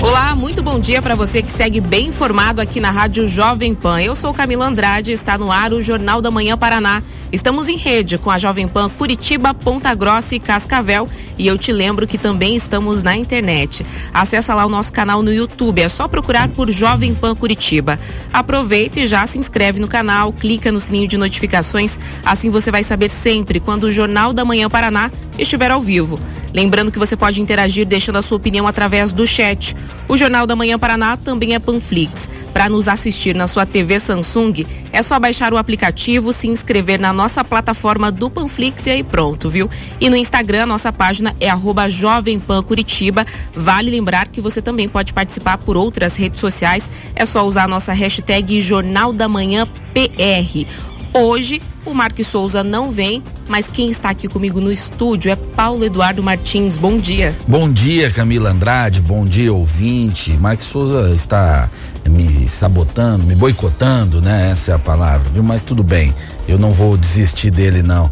Olá, muito bom dia para você que segue bem informado aqui na Rádio Jovem Pan. Eu sou Camila Andrade está no ar o Jornal da Manhã Paraná. Estamos em rede com a Jovem Pan Curitiba, Ponta Grossa e Cascavel e eu te lembro que também estamos na internet. Acesse lá o nosso canal no YouTube, é só procurar por Jovem Pan Curitiba. Aproveita e já se inscreve no canal, clica no sininho de notificações, assim você vai saber sempre quando o Jornal da Manhã Paraná estiver ao vivo. Lembrando que você pode interagir deixando a sua opinião através do chat. O Jornal da Manhã Paraná também é Panflix. Para nos assistir na sua TV Samsung, é só baixar o aplicativo, se inscrever na nossa plataforma do Panflix e aí pronto, viu? E no Instagram, nossa página é arroba Jovem Pan Curitiba. Vale lembrar que você também pode participar por outras redes sociais. É só usar a nossa hashtag Jornal da Manhã PR. Hoje, o Marcos Souza não vem, mas quem está aqui comigo no estúdio é Paulo Eduardo Martins. Bom dia. Bom dia, Camila Andrade. Bom dia, ouvinte. Marcos Souza está me sabotando, me boicotando, né? Essa é a palavra, viu? Mas tudo bem. Eu não vou desistir dele, não.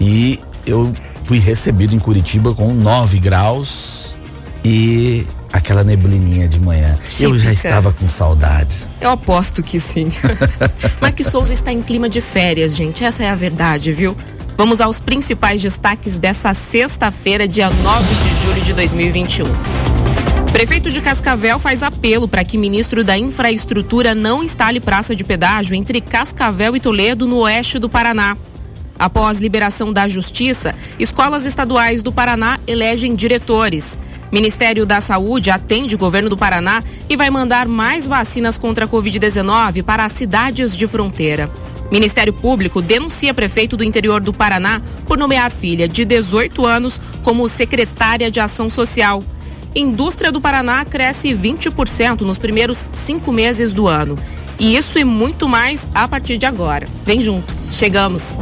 E eu fui recebido em Curitiba com 9 graus e aquela neblininha de manhã. Típica. Eu já estava com saudades. Eu aposto que sim. Marcos Souza está em clima de férias, gente. Essa é a verdade, viu? Vamos aos principais destaques dessa sexta-feira, dia 9 de julho de 2021. Prefeito de Cascavel faz apelo para que ministro da Infraestrutura não instale praça de pedágio entre Cascavel e Toledo, no oeste do Paraná. Após liberação da Justiça, escolas estaduais do Paraná elegem diretores. Ministério da Saúde atende o governo do Paraná e vai mandar mais vacinas contra a Covid-19 para as cidades de fronteira. Ministério Público denuncia prefeito do interior do Paraná por nomear filha de 18 anos como secretária de Ação Social. Indústria do Paraná cresce 20% nos primeiros cinco meses do ano. E isso e muito mais a partir de agora. Vem junto. Chegamos.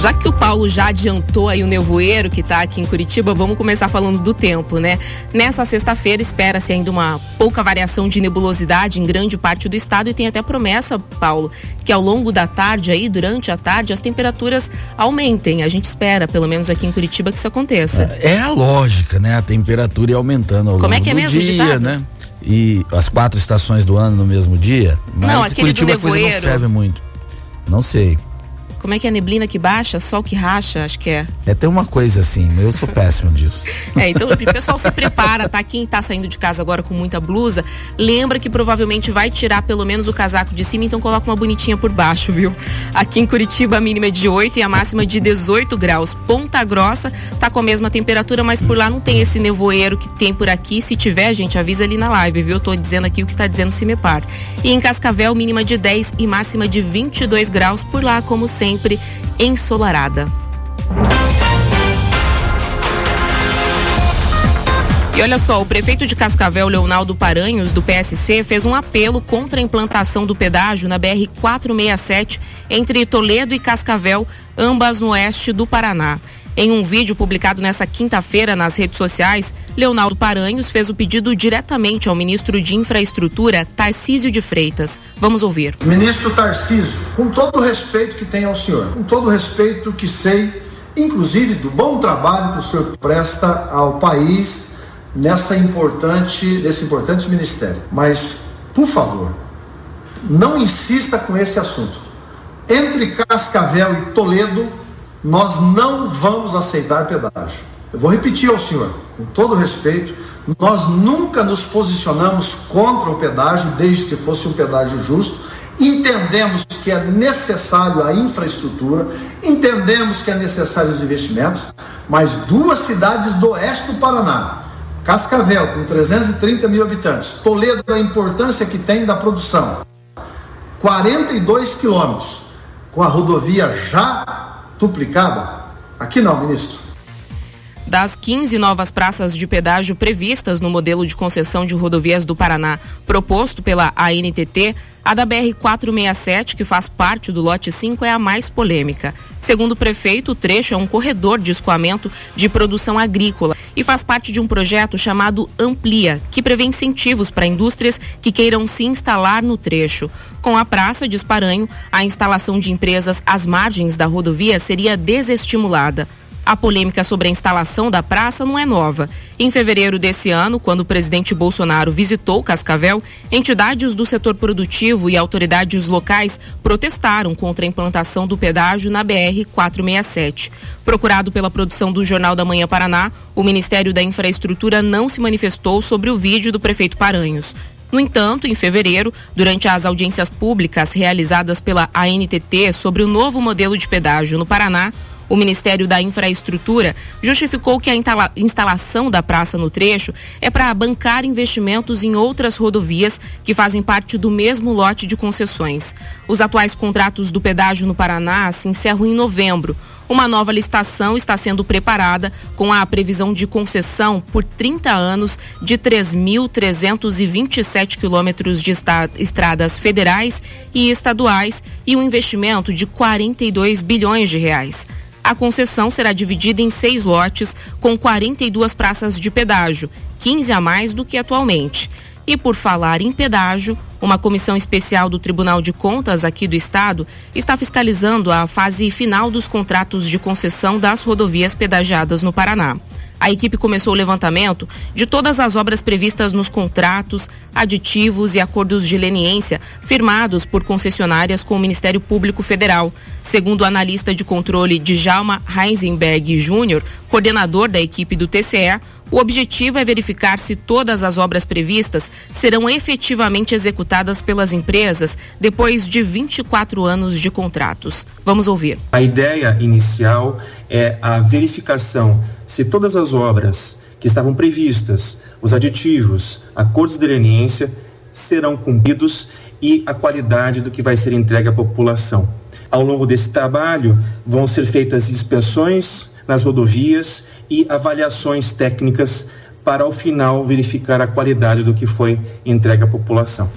Já que o Paulo já adiantou aí o nevoeiro que está aqui em Curitiba, vamos começar falando do tempo, né? Nessa sexta-feira espera-se ainda uma pouca variação de nebulosidade em grande parte do estado e tem até promessa, Paulo, que ao longo da tarde aí, durante a tarde, as temperaturas aumentem. A gente espera, pelo menos aqui em Curitiba, que isso aconteça. É a lógica, né? A temperatura ir aumentando ao Como longo é que é do mesmo, dia, ditado? né? E as quatro estações do ano no mesmo dia. Mas Não, aquele do Curitiba a coisa não nevoeiro. serve muito. Não sei. Como é que é a neblina que baixa, sol que racha, acho que é. É tem uma coisa assim, mas eu sou péssimo disso. É, então o pessoal se prepara, tá? Quem tá saindo de casa agora com muita blusa, lembra que provavelmente vai tirar pelo menos o casaco de cima, então coloca uma bonitinha por baixo, viu? Aqui em Curitiba a mínima é de 8 e a máxima de 18 graus. Ponta Grossa tá com a mesma temperatura, mas por lá não tem esse nevoeiro que tem por aqui. Se tiver, gente, avisa ali na live, viu? Eu tô dizendo aqui o que tá dizendo o Cimepar. E em Cascavel, mínima de 10 e máxima de 22 graus, por lá, como sempre, ensolarada. E olha só, o prefeito de Cascavel, Leonardo Paranhos, do PSC, fez um apelo contra a implantação do pedágio na BR 467 entre Toledo e Cascavel, ambas no oeste do Paraná. Em um vídeo publicado nessa quinta-feira nas redes sociais, Leonardo Paranhos fez o pedido diretamente ao ministro de Infraestrutura, Tarcísio de Freitas. Vamos ouvir. Ministro Tarcísio, com todo o respeito que tenho ao senhor, com todo o respeito que sei, inclusive do bom trabalho que o senhor presta ao país nessa importante, nesse importante ministério. Mas, por favor, não insista com esse assunto. Entre Cascavel e Toledo, nós não vamos aceitar pedágio. Eu vou repetir ao senhor, com todo respeito, nós nunca nos posicionamos contra o pedágio, desde que fosse um pedágio justo. Entendemos que é necessário a infraestrutura, entendemos que é necessário os investimentos, mas duas cidades do oeste do Paraná, Cascavel, com 330 mil habitantes, Toledo, a importância que tem da produção, 42 quilômetros, com a rodovia já duplicada? Aqui não, ministro. Das 15 novas praças de pedágio previstas no modelo de concessão de rodovias do Paraná proposto pela ANTT, a da BR-467, que faz parte do lote 5, é a mais polêmica. Segundo o prefeito, o trecho é um corredor de escoamento de produção agrícola e faz parte de um projeto chamado Amplia, que prevê incentivos para indústrias que queiram se instalar no trecho. Com a praça de Esparanho, a instalação de empresas às margens da rodovia seria desestimulada. A polêmica sobre a instalação da praça não é nova. Em fevereiro desse ano, quando o presidente Bolsonaro visitou Cascavel, entidades do setor produtivo e autoridades locais protestaram contra a implantação do pedágio na BR 467. Procurado pela produção do Jornal da Manhã Paraná, o Ministério da Infraestrutura não se manifestou sobre o vídeo do prefeito Paranhos. No entanto, em fevereiro, durante as audiências públicas realizadas pela ANTT sobre o novo modelo de pedágio no Paraná, o Ministério da Infraestrutura justificou que a instalação da praça no trecho é para bancar investimentos em outras rodovias que fazem parte do mesmo lote de concessões. Os atuais contratos do pedágio no Paraná se encerram em novembro. Uma nova licitação está sendo preparada com a previsão de concessão por 30 anos de 3.327 quilômetros de estradas federais e estaduais e um investimento de 42 bilhões de reais. A concessão será dividida em seis lotes, com 42 praças de pedágio, 15 a mais do que atualmente. E por falar em pedágio, uma comissão especial do Tribunal de Contas aqui do Estado está fiscalizando a fase final dos contratos de concessão das rodovias pedagiadas no Paraná. A equipe começou o levantamento de todas as obras previstas nos contratos, aditivos e acordos de leniência firmados por concessionárias com o Ministério Público Federal. Segundo o analista de controle Djalma Heisenberg Júnior, coordenador da equipe do TCE, o objetivo é verificar se todas as obras previstas serão efetivamente executadas pelas empresas depois de 24 anos de contratos. Vamos ouvir. A ideia inicial é a verificação se todas as obras que estavam previstas, os aditivos, acordos de leniência, serão cumpridos e a qualidade do que vai ser entregue à população. Ao longo desse trabalho, vão ser feitas inspeções nas rodovias e avaliações técnicas para, ao final, verificar a qualidade do que foi entregue à população.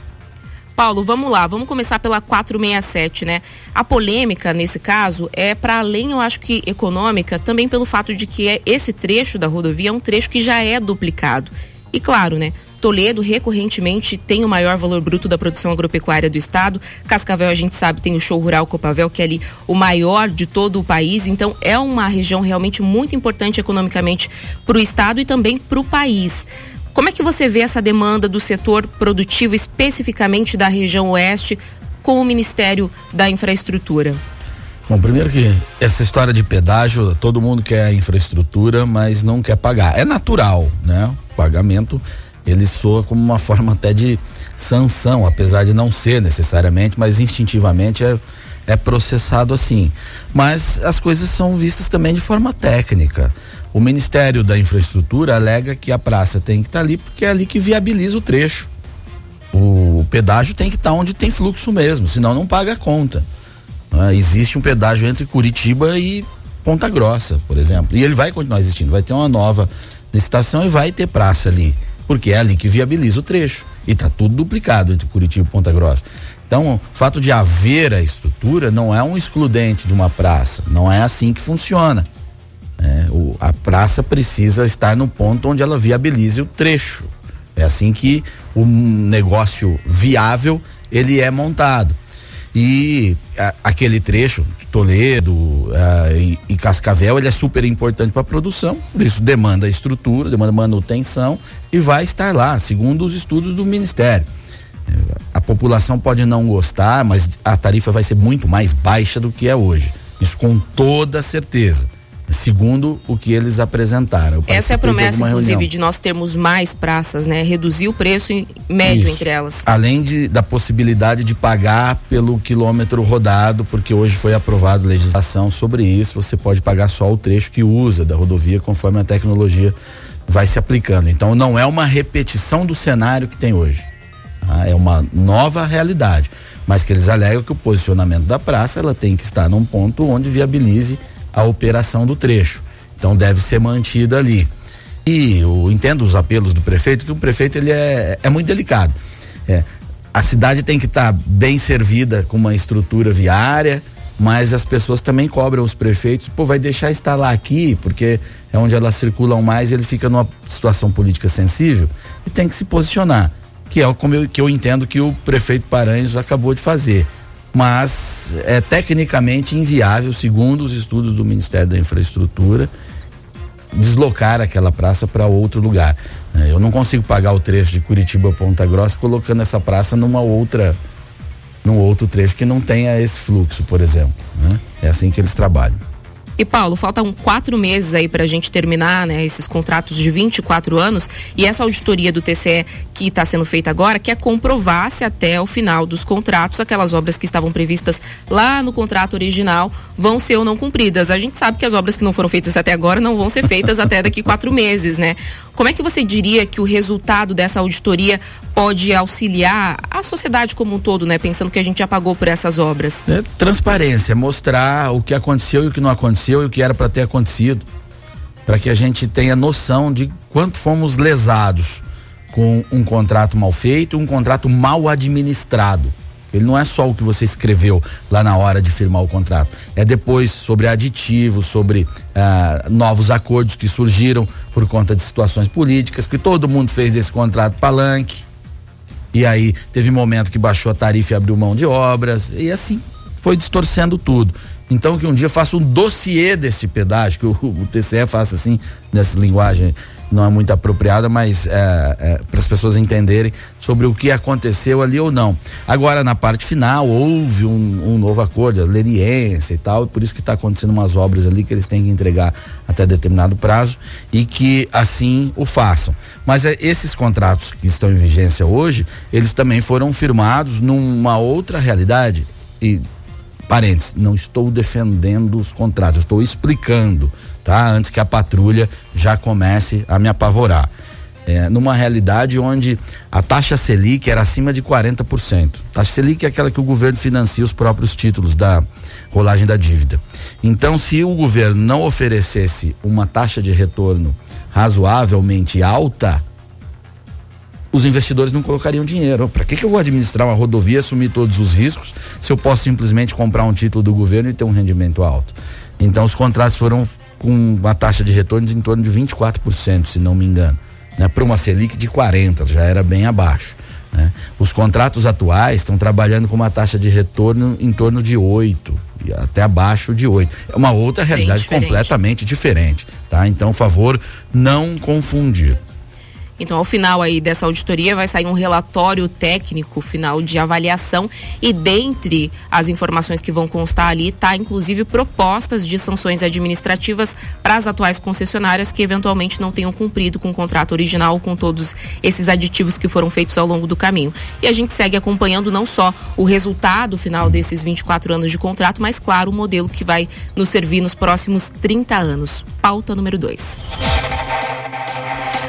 Paulo, vamos lá, vamos começar pela 467, né? A polêmica nesse caso é para além, eu acho que econômica, também pelo fato de que é, esse trecho da rodovia é um trecho que já é duplicado. E claro, né? Toledo recorrentemente tem o maior valor bruto da produção agropecuária do estado. Cascavel, a gente sabe, tem o show rural Copavel, que é ali o maior de todo o país. Então, é uma região realmente muito importante economicamente para o estado e também para o país. Como é que você vê essa demanda do setor produtivo, especificamente da região oeste, com o Ministério da Infraestrutura? Bom, primeiro que essa história de pedágio, todo mundo quer infraestrutura, mas não quer pagar. É natural, né? O pagamento ele soa como uma forma até de sanção, apesar de não ser necessariamente, mas instintivamente é, é processado assim. Mas as coisas são vistas também de forma técnica. O Ministério da Infraestrutura alega que a praça tem que estar tá ali porque é ali que viabiliza o trecho. O pedágio tem que estar tá onde tem fluxo mesmo, senão não paga a conta. Ah, existe um pedágio entre Curitiba e Ponta Grossa, por exemplo. E ele vai continuar existindo, vai ter uma nova licitação e vai ter praça ali, porque é ali que viabiliza o trecho. E está tudo duplicado entre Curitiba e Ponta Grossa. Então, o fato de haver a estrutura não é um excludente de uma praça, não é assim que funciona. É, o, a praça precisa estar no ponto onde ela viabilize o trecho. É assim que o negócio viável ele é montado. E a, aquele trecho, Toledo a, e, e, Cascavel, ele é super importante para a produção, por isso demanda estrutura, demanda manutenção e vai estar lá, segundo os estudos do Ministério. É, a população pode não gostar, mas a tarifa vai ser muito mais baixa do que é hoje. Isso com toda certeza segundo o que eles apresentaram. Essa é a promessa, inclusive, reunião. de nós termos mais praças, né? Reduzir o preço médio Isso. entre elas. Além de, da possibilidade de pagar pelo quilômetro rodado, porque hoje foi aprovada legislação sobre isso, você pode pagar só o trecho que usa da rodovia conforme a tecnologia vai se aplicando. Então não é uma repetição do cenário que tem hoje. Tá? É uma nova realidade. Mas que eles alegam que o posicionamento da praça ela tem que estar num ponto onde viabilize a operação do trecho. Então deve ser mantida ali. E eu entendo os apelos do prefeito, que o prefeito ele é, é muito delicado. É, a cidade tem que estar tá bem servida com uma estrutura viária, mas as pessoas também cobram os prefeitos, pô, vai deixar instalar aqui, porque é onde elas circulam mais e ele fica numa situação política sensível e tem que se posicionar, que é como eu, que eu entendo que o prefeito Paranhos acabou de fazer. Mas é tecnicamente inviável, segundo os estudos do Ministério da Infraestrutura, deslocar aquela praça para outro lugar. É, eu não consigo pagar o trecho de Curitiba a Ponta Grossa colocando essa praça numa outra num outro trecho que não tenha esse fluxo, por exemplo. Né? É assim que eles trabalham. E Paulo, faltam quatro meses aí para a gente terminar né, esses contratos de 24 anos e essa auditoria do TCE que está sendo feita agora quer comprovar se até o final dos contratos aquelas obras que estavam previstas lá no contrato original vão ser ou não cumpridas. A gente sabe que as obras que não foram feitas até agora não vão ser feitas até daqui quatro meses, né? Como é que você diria que o resultado dessa auditoria pode auxiliar a sociedade como um todo, né? Pensando que a gente já pagou por essas obras. É transparência, mostrar o que aconteceu e o que não aconteceu e o que era para ter acontecido, para que a gente tenha noção de quanto fomos lesados com um contrato mal feito, um contrato mal administrado. Ele não é só o que você escreveu lá na hora de firmar o contrato. É depois sobre aditivos, sobre ah, novos acordos que surgiram por conta de situações políticas, que todo mundo fez desse contrato palanque. E aí teve momento que baixou a tarifa e abriu mão de obras. E assim foi distorcendo tudo. Então que um dia faça um dossiê desse pedágio, que o, o TCE faça assim, nessa linguagem não é muito apropriada, mas é, é, para as pessoas entenderem sobre o que aconteceu ali ou não. Agora, na parte final, houve um, um novo acordo, a leniência e tal, e por isso que está acontecendo umas obras ali que eles têm que entregar até determinado prazo e que assim o façam. Mas é, esses contratos que estão em vigência hoje, eles também foram firmados numa outra realidade e parênteses, não estou defendendo os contratos, estou explicando tá? Antes que a patrulha já comece a me apavorar. É, numa realidade onde a taxa Selic era acima de 40%. Taxa Selic é aquela que o governo financia os próprios títulos da rolagem da dívida. Então, se o governo não oferecesse uma taxa de retorno razoavelmente alta, os investidores não colocariam dinheiro. Para que, que eu vou administrar uma rodovia, assumir todos os riscos, se eu posso simplesmente comprar um título do governo e ter um rendimento alto? Então, os contratos foram com uma taxa de retorno de em torno de 24%, se não me engano. Né? Para uma Selic de 40%, já era bem abaixo. Né? Os contratos atuais estão trabalhando com uma taxa de retorno em torno de 8, até abaixo de 8. É uma outra realidade diferente. completamente diferente. Tá? Então, favor, não confundir. Então, ao final aí dessa auditoria vai sair um relatório técnico final de avaliação e dentre as informações que vão constar ali tá inclusive propostas de sanções administrativas para as atuais concessionárias que eventualmente não tenham cumprido com o contrato original com todos esses aditivos que foram feitos ao longo do caminho. E a gente segue acompanhando não só o resultado final desses 24 anos de contrato, mas claro, o modelo que vai nos servir nos próximos 30 anos. Pauta número 2.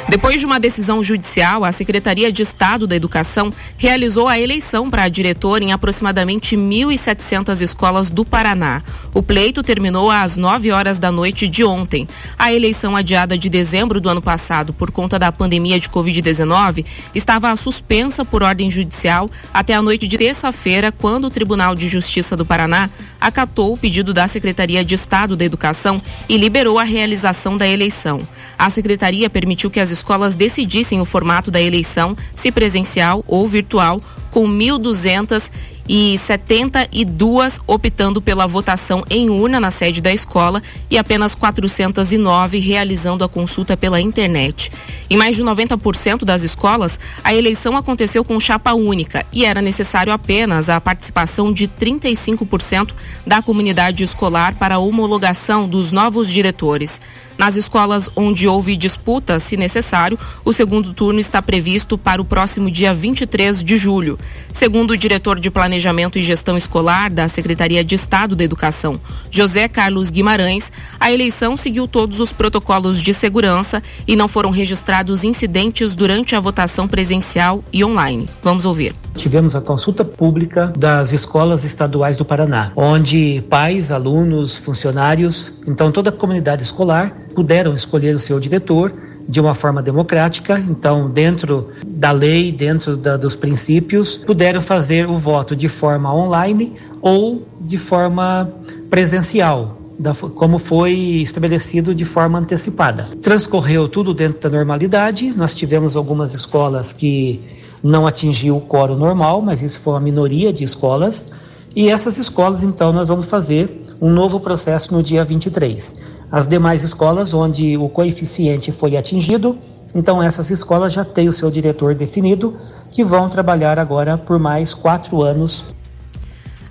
Depois de uma decisão judicial, a Secretaria de Estado da Educação realizou a eleição para diretor em aproximadamente 1.700 escolas do Paraná. O pleito terminou às 9 horas da noite de ontem. A eleição adiada de dezembro do ano passado por conta da pandemia de Covid-19 estava suspensa por ordem judicial até a noite de terça-feira, quando o Tribunal de Justiça do Paraná acatou o pedido da Secretaria de Estado da Educação e liberou a realização da eleição. A secretaria permitiu que as escolas decidissem o formato da eleição, se presencial ou virtual, com 1.200 e 72 optando pela votação em urna na sede da escola e apenas 409 realizando a consulta pela internet. Em mais de 90% das escolas, a eleição aconteceu com chapa única e era necessário apenas a participação de 35% da comunidade escolar para a homologação dos novos diretores. Nas escolas onde houve disputa, se necessário, o segundo turno está previsto para o próximo dia 23 de julho. Segundo o diretor de Planejamento e Gestão Escolar da Secretaria de Estado da Educação, José Carlos Guimarães, a eleição seguiu todos os protocolos de segurança e não foram registrados incidentes durante a votação presencial e online. Vamos ouvir. Tivemos a consulta pública das escolas estaduais do Paraná, onde pais, alunos, funcionários, então toda a comunidade escolar puderam escolher o seu diretor de uma forma democrática, então dentro da lei, dentro da, dos princípios, puderam fazer o voto de forma online ou de forma presencial, da, como foi estabelecido de forma antecipada. Transcorreu tudo dentro da normalidade, nós tivemos algumas escolas que não atingiu o quórum normal, mas isso foi uma minoria de escolas, e essas escolas então nós vamos fazer um novo processo no dia 23 as demais escolas onde o coeficiente foi atingido, então essas escolas já têm o seu diretor definido, que vão trabalhar agora por mais quatro anos.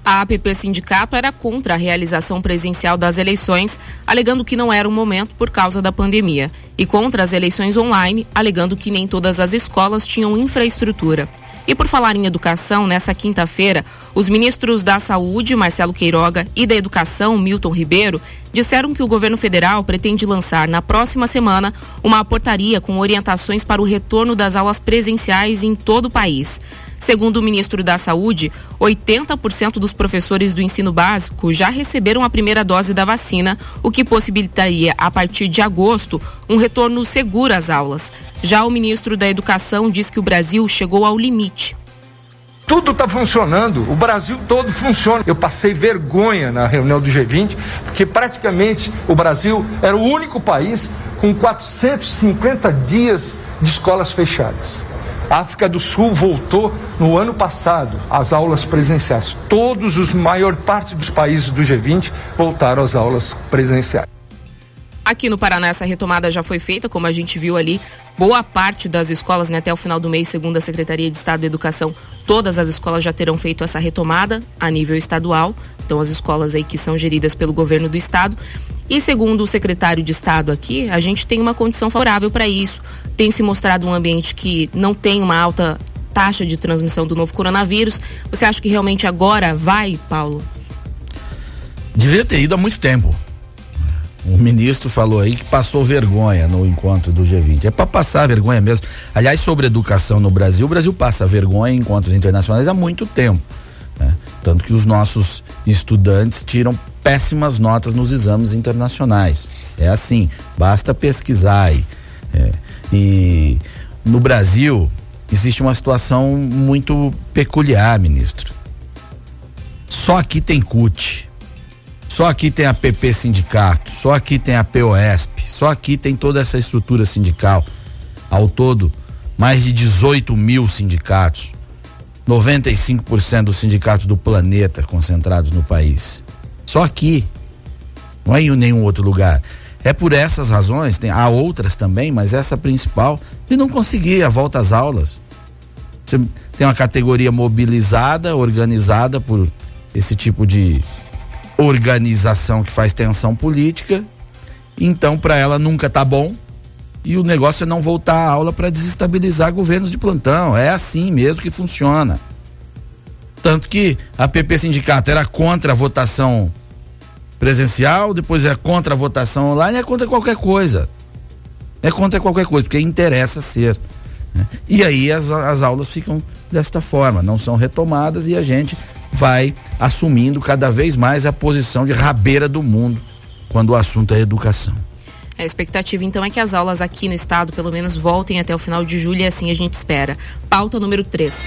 A APP Sindicato era contra a realização presencial das eleições, alegando que não era o momento por causa da pandemia, e contra as eleições online, alegando que nem todas as escolas tinham infraestrutura. E por falar em educação, nessa quinta-feira, os ministros da Saúde, Marcelo Queiroga, e da Educação, Milton Ribeiro, disseram que o governo federal pretende lançar na próxima semana uma portaria com orientações para o retorno das aulas presenciais em todo o país. Segundo o ministro da Saúde, 80% dos professores do ensino básico já receberam a primeira dose da vacina, o que possibilitaria, a partir de agosto, um retorno seguro às aulas. Já o ministro da Educação diz que o Brasil chegou ao limite tudo está funcionando, o Brasil todo funciona. Eu passei vergonha na reunião do G20, porque praticamente o Brasil era o único país com 450 dias de escolas fechadas. A África do Sul voltou no ano passado às aulas presenciais. Todos os maior parte dos países do G20 voltaram às aulas presenciais. Aqui no Paraná essa retomada já foi feita, como a gente viu ali, boa parte das escolas, né, até o final do mês, segundo a Secretaria de Estado de Educação, todas as escolas já terão feito essa retomada a nível estadual. Então as escolas aí que são geridas pelo governo do estado. E segundo o secretário de Estado aqui, a gente tem uma condição favorável para isso. Tem se mostrado um ambiente que não tem uma alta taxa de transmissão do novo coronavírus. Você acha que realmente agora vai, Paulo? Devia ter ido há muito tempo. O ministro falou aí que passou vergonha no encontro do G20. É para passar vergonha mesmo. Aliás, sobre educação no Brasil, o Brasil passa vergonha em encontros internacionais há muito tempo. Né? Tanto que os nossos estudantes tiram péssimas notas nos exames internacionais. É assim, basta pesquisar aí. É. E no Brasil existe uma situação muito peculiar, ministro. Só aqui tem CUT, só aqui tem a PP Sindicato, só aqui tem a POSP, só aqui tem toda essa estrutura sindical. Ao todo, mais de 18 mil sindicatos. 95% dos sindicatos do planeta concentrados no país. Só aqui. Não é em nenhum outro lugar. É por essas razões, tem, há outras também, mas essa principal, de não conseguir a volta às aulas. Você tem uma categoria mobilizada, organizada por esse tipo de organização que faz tensão política. Então, para ela nunca tá bom. E o negócio é não voltar à aula para desestabilizar governos de plantão. É assim mesmo que funciona. Tanto que a PP Sindicato era contra a votação presencial, depois é contra a votação online, é contra qualquer coisa. É contra qualquer coisa, porque interessa ser. Né? E aí as, as aulas ficam desta forma, não são retomadas e a gente vai assumindo cada vez mais a posição de rabeira do mundo quando o assunto é educação. A expectativa então é que as aulas aqui no estado pelo menos voltem até o final de julho e assim a gente espera. Pauta número 3.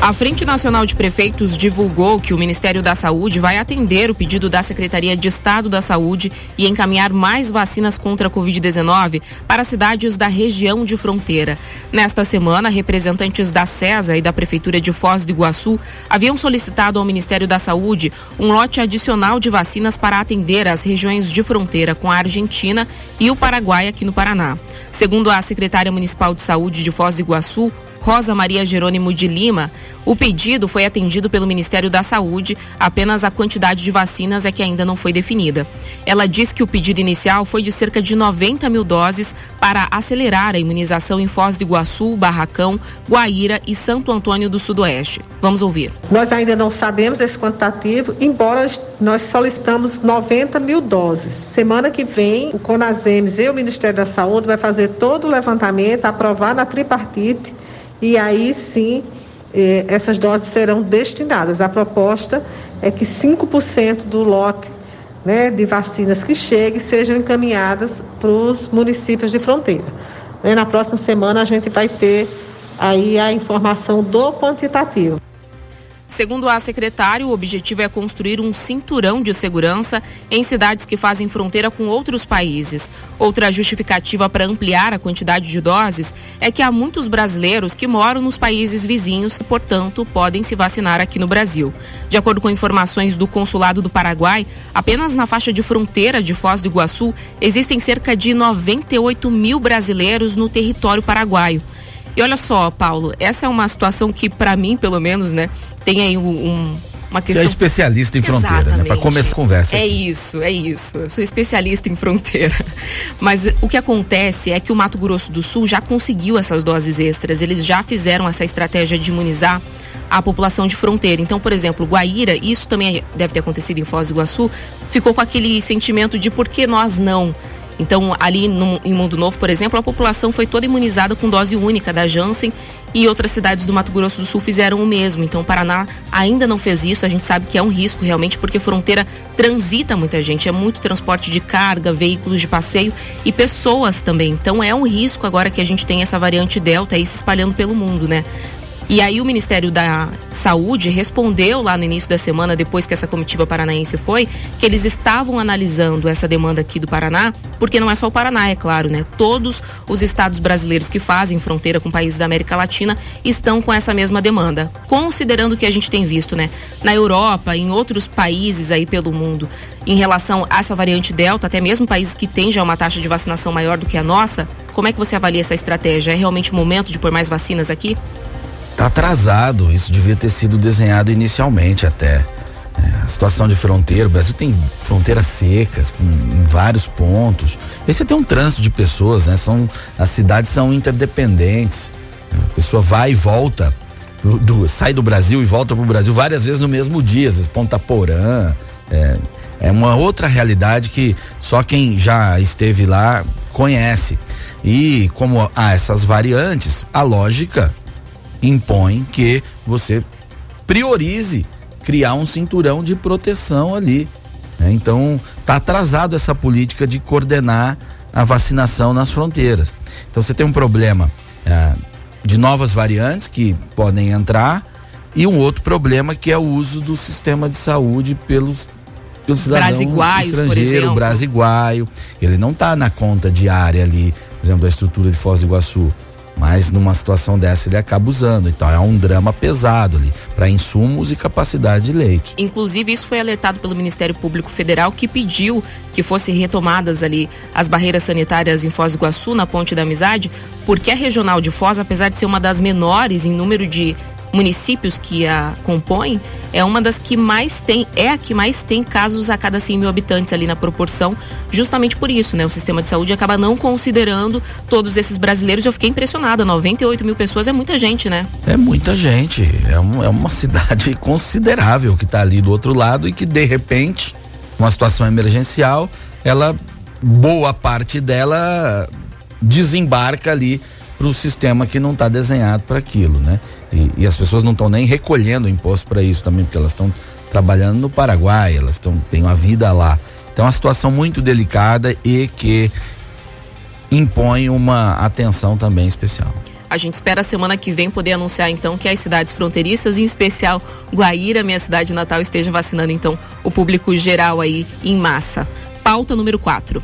A Frente Nacional de Prefeitos divulgou que o Ministério da Saúde vai atender o pedido da Secretaria de Estado da Saúde e encaminhar mais vacinas contra a Covid-19 para cidades da região de fronteira. Nesta semana, representantes da CESA e da Prefeitura de Foz do Iguaçu haviam solicitado ao Ministério da Saúde um lote adicional de vacinas para atender as regiões de fronteira com a Argentina e o Paraguai aqui no Paraná. Segundo a secretária municipal de saúde de Foz do Iguaçu, Rosa Maria Jerônimo de Lima, o pedido foi atendido pelo Ministério da Saúde, apenas a quantidade de vacinas é que ainda não foi definida. Ela diz que o pedido inicial foi de cerca de 90 mil doses para acelerar a imunização em Foz do Iguaçu, Barracão, Guaíra e Santo Antônio do Sudoeste. Vamos ouvir. Nós ainda não sabemos esse quantitativo, embora nós solicitamos 90 mil doses. Semana que vem, o Conasems e o Ministério da Saúde vai fazer todo o levantamento, aprovar na tripartite e aí sim eh, essas doses serão destinadas. A proposta é que 5% do lote né, de vacinas que chegue sejam encaminhadas para os municípios de fronteira. Né, na próxima semana a gente vai ter aí a informação do quantitativo. Segundo a secretária, o objetivo é construir um cinturão de segurança em cidades que fazem fronteira com outros países. Outra justificativa para ampliar a quantidade de doses é que há muitos brasileiros que moram nos países vizinhos e, portanto, podem se vacinar aqui no Brasil. De acordo com informações do Consulado do Paraguai, apenas na faixa de fronteira de Foz do Iguaçu existem cerca de 98 mil brasileiros no território paraguaio. E olha só, Paulo, essa é uma situação que, para mim, pelo menos, né, tem aí um, um uma questão. Você é especialista em fronteira, Exatamente. né? Para começar a conversa. É aqui. isso, é isso. Eu sou especialista em fronteira. Mas o que acontece é que o Mato Grosso do Sul já conseguiu essas doses extras. Eles já fizeram essa estratégia de imunizar a população de fronteira. Então, por exemplo, Guaíra, isso também deve ter acontecido em Foz do Iguaçu, ficou com aquele sentimento de por que nós não? Então, ali no, em Mundo Novo, por exemplo, a população foi toda imunizada com dose única da Janssen e outras cidades do Mato Grosso do Sul fizeram o mesmo. Então, o Paraná ainda não fez isso. A gente sabe que é um risco realmente, porque fronteira transita muita gente, é muito transporte de carga, veículos de passeio e pessoas também. Então, é um risco agora que a gente tem essa variante Delta aí se espalhando pelo mundo, né? E aí o Ministério da Saúde respondeu lá no início da semana, depois que essa comitiva paranaense foi, que eles estavam analisando essa demanda aqui do Paraná, porque não é só o Paraná, é claro, né? Todos os estados brasileiros que fazem fronteira com países da América Latina estão com essa mesma demanda. Considerando o que a gente tem visto, né? Na Europa, em outros países aí pelo mundo, em relação a essa variante Delta, até mesmo países que têm já uma taxa de vacinação maior do que a nossa, como é que você avalia essa estratégia? É realmente momento de pôr mais vacinas aqui? Tá atrasado, isso devia ter sido desenhado inicialmente até. É, a situação de fronteira, o Brasil tem fronteiras secas com, em vários pontos. E você tem um trânsito de pessoas, né? São, as cidades são interdependentes. A pessoa vai e volta, do, do, sai do Brasil e volta para o Brasil várias vezes no mesmo dia, às vezes Ponta Porã. É, é uma outra realidade que só quem já esteve lá conhece. E como há essas variantes, a lógica impõe que você priorize criar um cinturão de proteção ali. Né? Então, está atrasado essa política de coordenar a vacinação nas fronteiras. Então, você tem um problema é, de novas variantes que podem entrar e um outro problema que é o uso do sistema de saúde pelos pelo cidadão estrangeiro, brasiguaio. Ele não está na conta diária ali, por exemplo, da estrutura de Foz do Iguaçu. Mas numa situação dessa ele acaba usando. Então é um drama pesado ali para insumos e capacidade de leite. Inclusive, isso foi alertado pelo Ministério Público Federal que pediu que fossem retomadas ali as barreiras sanitárias em Foz do Iguaçu, na Ponte da Amizade, porque a regional de Foz, apesar de ser uma das menores em número de municípios que a compõem, é uma das que mais tem, é a que mais tem casos a cada 100 mil habitantes ali na proporção, justamente por isso, né? O sistema de saúde acaba não considerando todos esses brasileiros. Eu fiquei impressionada, 98 mil pessoas é muita gente, né? É muita gente, é, um, é uma cidade considerável que está ali do outro lado e que de repente, uma situação emergencial, ela, boa parte dela desembarca ali para o sistema que não está desenhado para aquilo, né? E, e, as pessoas não estão nem recolhendo imposto para isso também, porque elas estão trabalhando no Paraguai, elas estão têm uma vida lá. Então é uma situação muito delicada e que impõe uma atenção também especial. A gente espera a semana que vem poder anunciar então que as cidades fronteiriças, em especial Guaíra, minha cidade natal, esteja vacinando então o público geral aí em massa. Pauta número 4.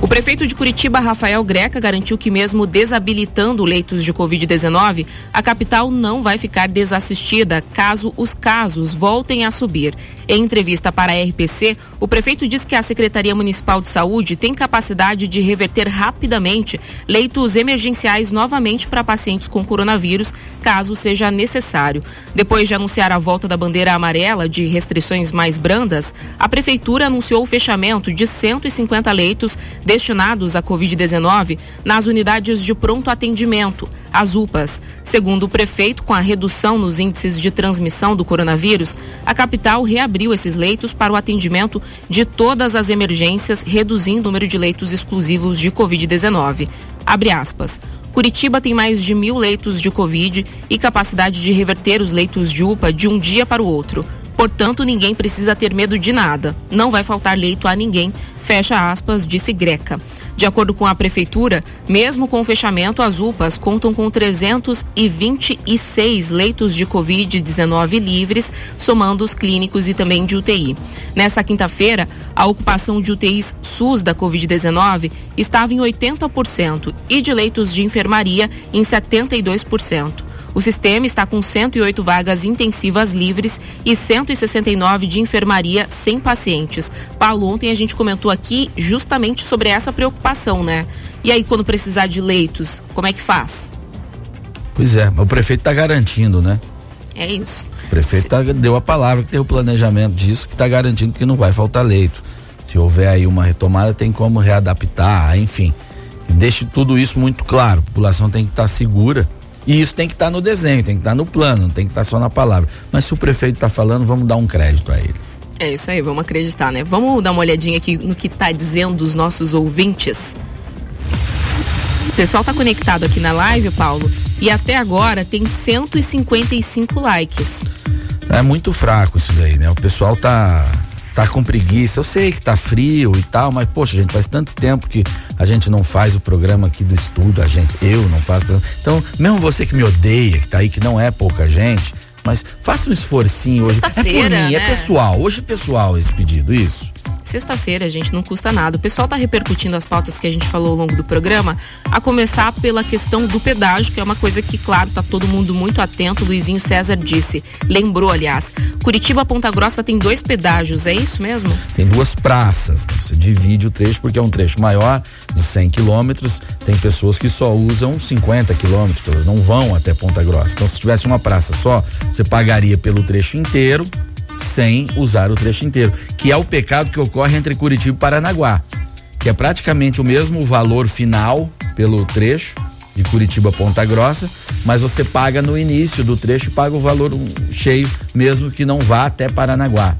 O prefeito de Curitiba, Rafael Greca, garantiu que, mesmo desabilitando leitos de Covid-19, a capital não vai ficar desassistida caso os casos voltem a subir. Em entrevista para a RPC, o prefeito diz que a Secretaria Municipal de Saúde tem capacidade de reverter rapidamente leitos emergenciais novamente para pacientes com coronavírus, caso seja necessário. Depois de anunciar a volta da bandeira amarela de restrições mais brandas, a prefeitura anunciou o fechamento de 150 leitos destinados à Covid-19 nas unidades de pronto atendimento, as UPAs. Segundo o prefeito, com a redução nos índices de transmissão do coronavírus, a capital reabriu esses leitos para o atendimento de todas as emergências, reduzindo o número de leitos exclusivos de Covid-19. Abre aspas. Curitiba tem mais de mil leitos de Covid e capacidade de reverter os leitos de UPA de um dia para o outro. Portanto, ninguém precisa ter medo de nada. Não vai faltar leito a ninguém, fecha aspas, disse Greca. De acordo com a prefeitura, mesmo com o fechamento, as UPAs contam com 326 leitos de Covid-19 livres, somando os clínicos e também de UTI. Nessa quinta-feira, a ocupação de UTIs SUS da Covid-19 estava em 80% e de leitos de enfermaria em 72%. O sistema está com 108 vagas intensivas livres e 169 de enfermaria sem pacientes. Paulo, ontem a gente comentou aqui justamente sobre essa preocupação, né? E aí, quando precisar de leitos, como é que faz? Pois é, o prefeito está garantindo, né? É isso. O prefeito tá, deu a palavra que tem o planejamento disso, que está garantindo que não vai faltar leito. Se houver aí uma retomada, tem como readaptar, enfim. Deixe tudo isso muito claro. A população tem que estar tá segura e isso tem que estar tá no desenho, tem que estar tá no plano, não tem que estar tá só na palavra. Mas se o prefeito está falando, vamos dar um crédito a ele. É isso aí, vamos acreditar, né? Vamos dar uma olhadinha aqui no que está dizendo os nossos ouvintes. O pessoal está conectado aqui na live, Paulo, e até agora tem 155 likes. É muito fraco isso daí, né? O pessoal tá tá com preguiça. Eu sei que tá frio e tal, mas poxa, gente, faz tanto tempo que a gente não faz o programa aqui do estudo, a gente, eu não faço. Então, mesmo você que me odeia, que tá aí, que não é pouca gente, mas faça um esforcinho hoje. É por mim, é né? é pessoal. Hoje é pessoal esse pedido, isso. Sexta-feira, gente, não custa nada. O pessoal está repercutindo as pautas que a gente falou ao longo do programa, a começar pela questão do pedágio, que é uma coisa que, claro, tá todo mundo muito atento. Luizinho César disse, lembrou, aliás. Curitiba Ponta Grossa tem dois pedágios, é isso mesmo? Tem duas praças. Você divide o trecho porque é um trecho maior, de 100 quilômetros. Tem pessoas que só usam 50 quilômetros, elas não vão até Ponta Grossa. Então, se tivesse uma praça só, você pagaria pelo trecho inteiro sem usar o trecho inteiro, que é o pecado que ocorre entre Curitiba e Paranaguá, que é praticamente o mesmo valor final pelo trecho de Curitiba a Ponta Grossa, mas você paga no início do trecho e paga o valor cheio, mesmo que não vá até Paranaguá.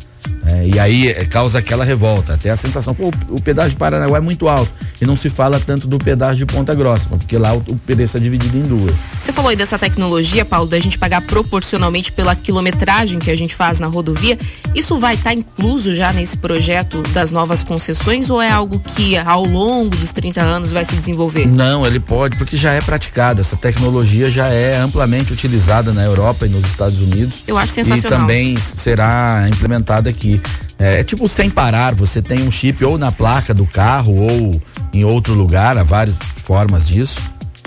É, e aí é, causa aquela revolta, até a sensação, pô, o pedágio de Paranaguá é muito alto e não se fala tanto do pedágio de Ponta Grossa, porque lá o, o pedágio está dividido em duas. Você falou aí dessa tecnologia, Paulo, da gente pagar proporcionalmente pela quilometragem que a gente faz na rodovia. Isso vai estar tá incluso já nesse projeto das novas concessões ou é algo que ao longo dos 30 anos vai se desenvolver? Não, ele pode, porque já é praticado. Essa tecnologia já é amplamente utilizada na Europa e nos Estados Unidos. Eu acho sensacional. E também será implementada aqui. É, é, tipo sem parar, você tem um chip ou na placa do carro ou em outro lugar, há várias formas disso.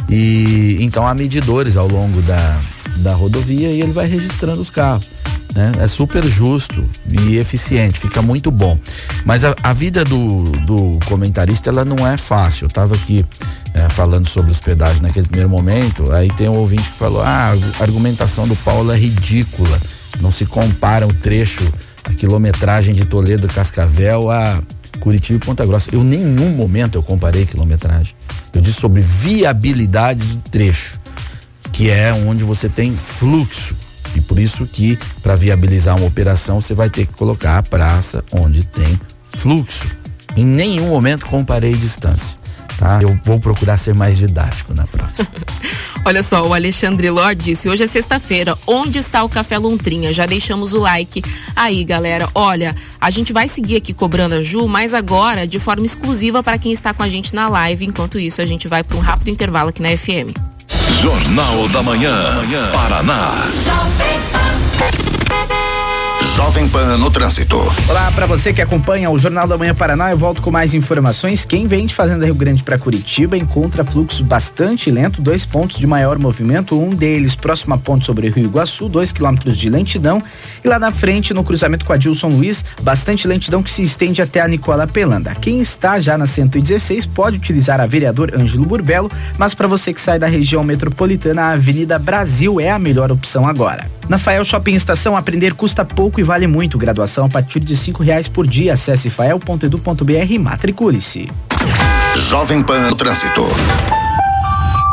E então há medidores ao longo da, da rodovia e ele vai registrando os carros. Né? É super justo e eficiente, fica muito bom. Mas a, a vida do, do comentarista ela não é fácil. Eu estava aqui é, falando sobre os pedágios naquele primeiro momento, aí tem um ouvinte que falou: ah, a argumentação do Paulo é ridícula. Não se compara o trecho a quilometragem de Toledo Cascavel a Curitiba e Ponta Grossa. Eu em nenhum momento eu comparei quilometragem. Eu disse sobre viabilidade do trecho, que é onde você tem fluxo. E por isso que para viabilizar uma operação você vai ter que colocar a praça onde tem fluxo. Em nenhum momento comparei distância tá? Eu vou procurar ser mais didático na próxima. Olha só, o Alexandre Ló disse: hoje é sexta-feira. Onde está o Café Lontrinha? Já deixamos o like aí, galera. Olha, a gente vai seguir aqui cobrando a Ju, mas agora de forma exclusiva para quem está com a gente na live. Enquanto isso, a gente vai para um rápido intervalo aqui na FM. Jornal da Manhã, Paraná. Jovem Pan no trânsito. Olá, para você que acompanha o Jornal da Manhã Paraná, eu volto com mais informações. Quem vem de Fazenda Rio Grande para Curitiba encontra fluxo bastante lento, dois pontos de maior movimento, um deles próximo a ponte sobre Rio Iguaçu, dois quilômetros de lentidão, e lá na frente, no cruzamento com a Dilson Luiz, bastante lentidão que se estende até a Nicola Pelanda. Quem está já na 116 pode utilizar a vereador Ângelo Burbelo, mas para você que sai da região metropolitana, a Avenida Brasil é a melhor opção agora. Na Fael Shopping Estação, aprender custa pouco vale muito. Graduação a partir de cinco reais por dia. Acesse fael.edu.br e matricule-se. Jovem Pan Trânsito.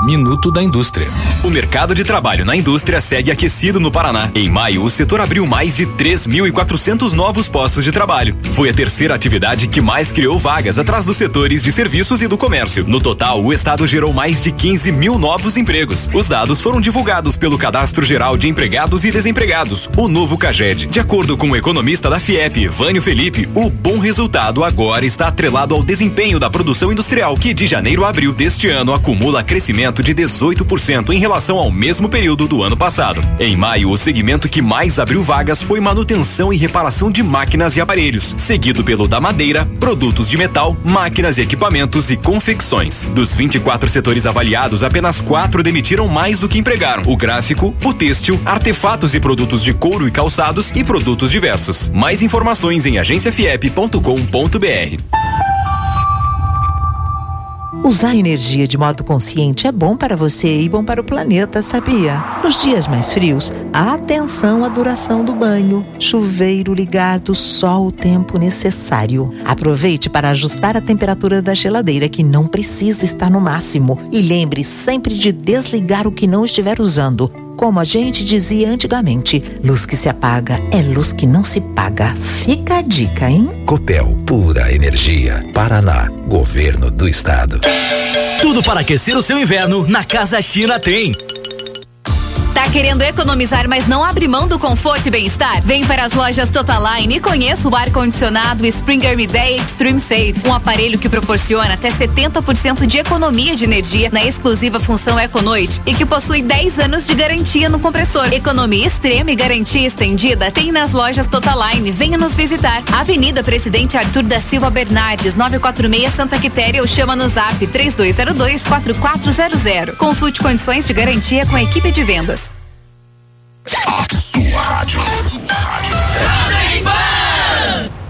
Minuto da Indústria. O mercado de trabalho na indústria segue aquecido no Paraná. Em maio, o setor abriu mais de 3.400 novos postos de trabalho. Foi a terceira atividade que mais criou vagas atrás dos setores de serviços e do comércio. No total, o estado gerou mais de 15 mil novos empregos. Os dados foram divulgados pelo Cadastro Geral de Empregados e Desempregados, o novo CAGED. De acordo com o economista da FIEP, Vânio Felipe, o bom resultado agora está atrelado ao desempenho da produção industrial, que de janeiro a abril deste ano acumula crescimento de 18% em relação ao mesmo período do ano passado. Em maio, o segmento que mais abriu vagas foi manutenção e reparação de máquinas e aparelhos, seguido pelo da madeira, produtos de metal, máquinas e equipamentos e confecções. Dos 24 setores avaliados, apenas quatro demitiram mais do que empregaram: o gráfico, o têxtil, artefatos e produtos de couro e calçados e produtos diversos. Mais informações em agenciafiep.com.br. Usar energia de modo consciente é bom para você e bom para o planeta, sabia? Nos dias mais frios, atenção à duração do banho. Chuveiro ligado só o tempo necessário. Aproveite para ajustar a temperatura da geladeira, que não precisa estar no máximo. E lembre sempre de desligar o que não estiver usando. Como a gente dizia antigamente, luz que se apaga é luz que não se paga. Fica a dica, hein? Copel, pura energia. Paraná, governo do estado. Tudo para aquecer o seu inverno na Casa China tem. Tá querendo economizar, mas não abre mão do conforto e bem-estar? Vem para as lojas Totaline e conheça o ar-condicionado Springer Midday Extreme Safe. Um aparelho que proporciona até 70% de economia de energia na exclusiva função EcoNoite e que possui 10 anos de garantia no compressor. Economia extrema e garantia estendida tem nas lojas Totaline. Venha nos visitar. Avenida Presidente Arthur da Silva Bernardes, 946 Santa Quitéria ou chama no zap 3202 4400. Consulte condições de garantia com a equipe de vendas. Sua rádio. Rádio.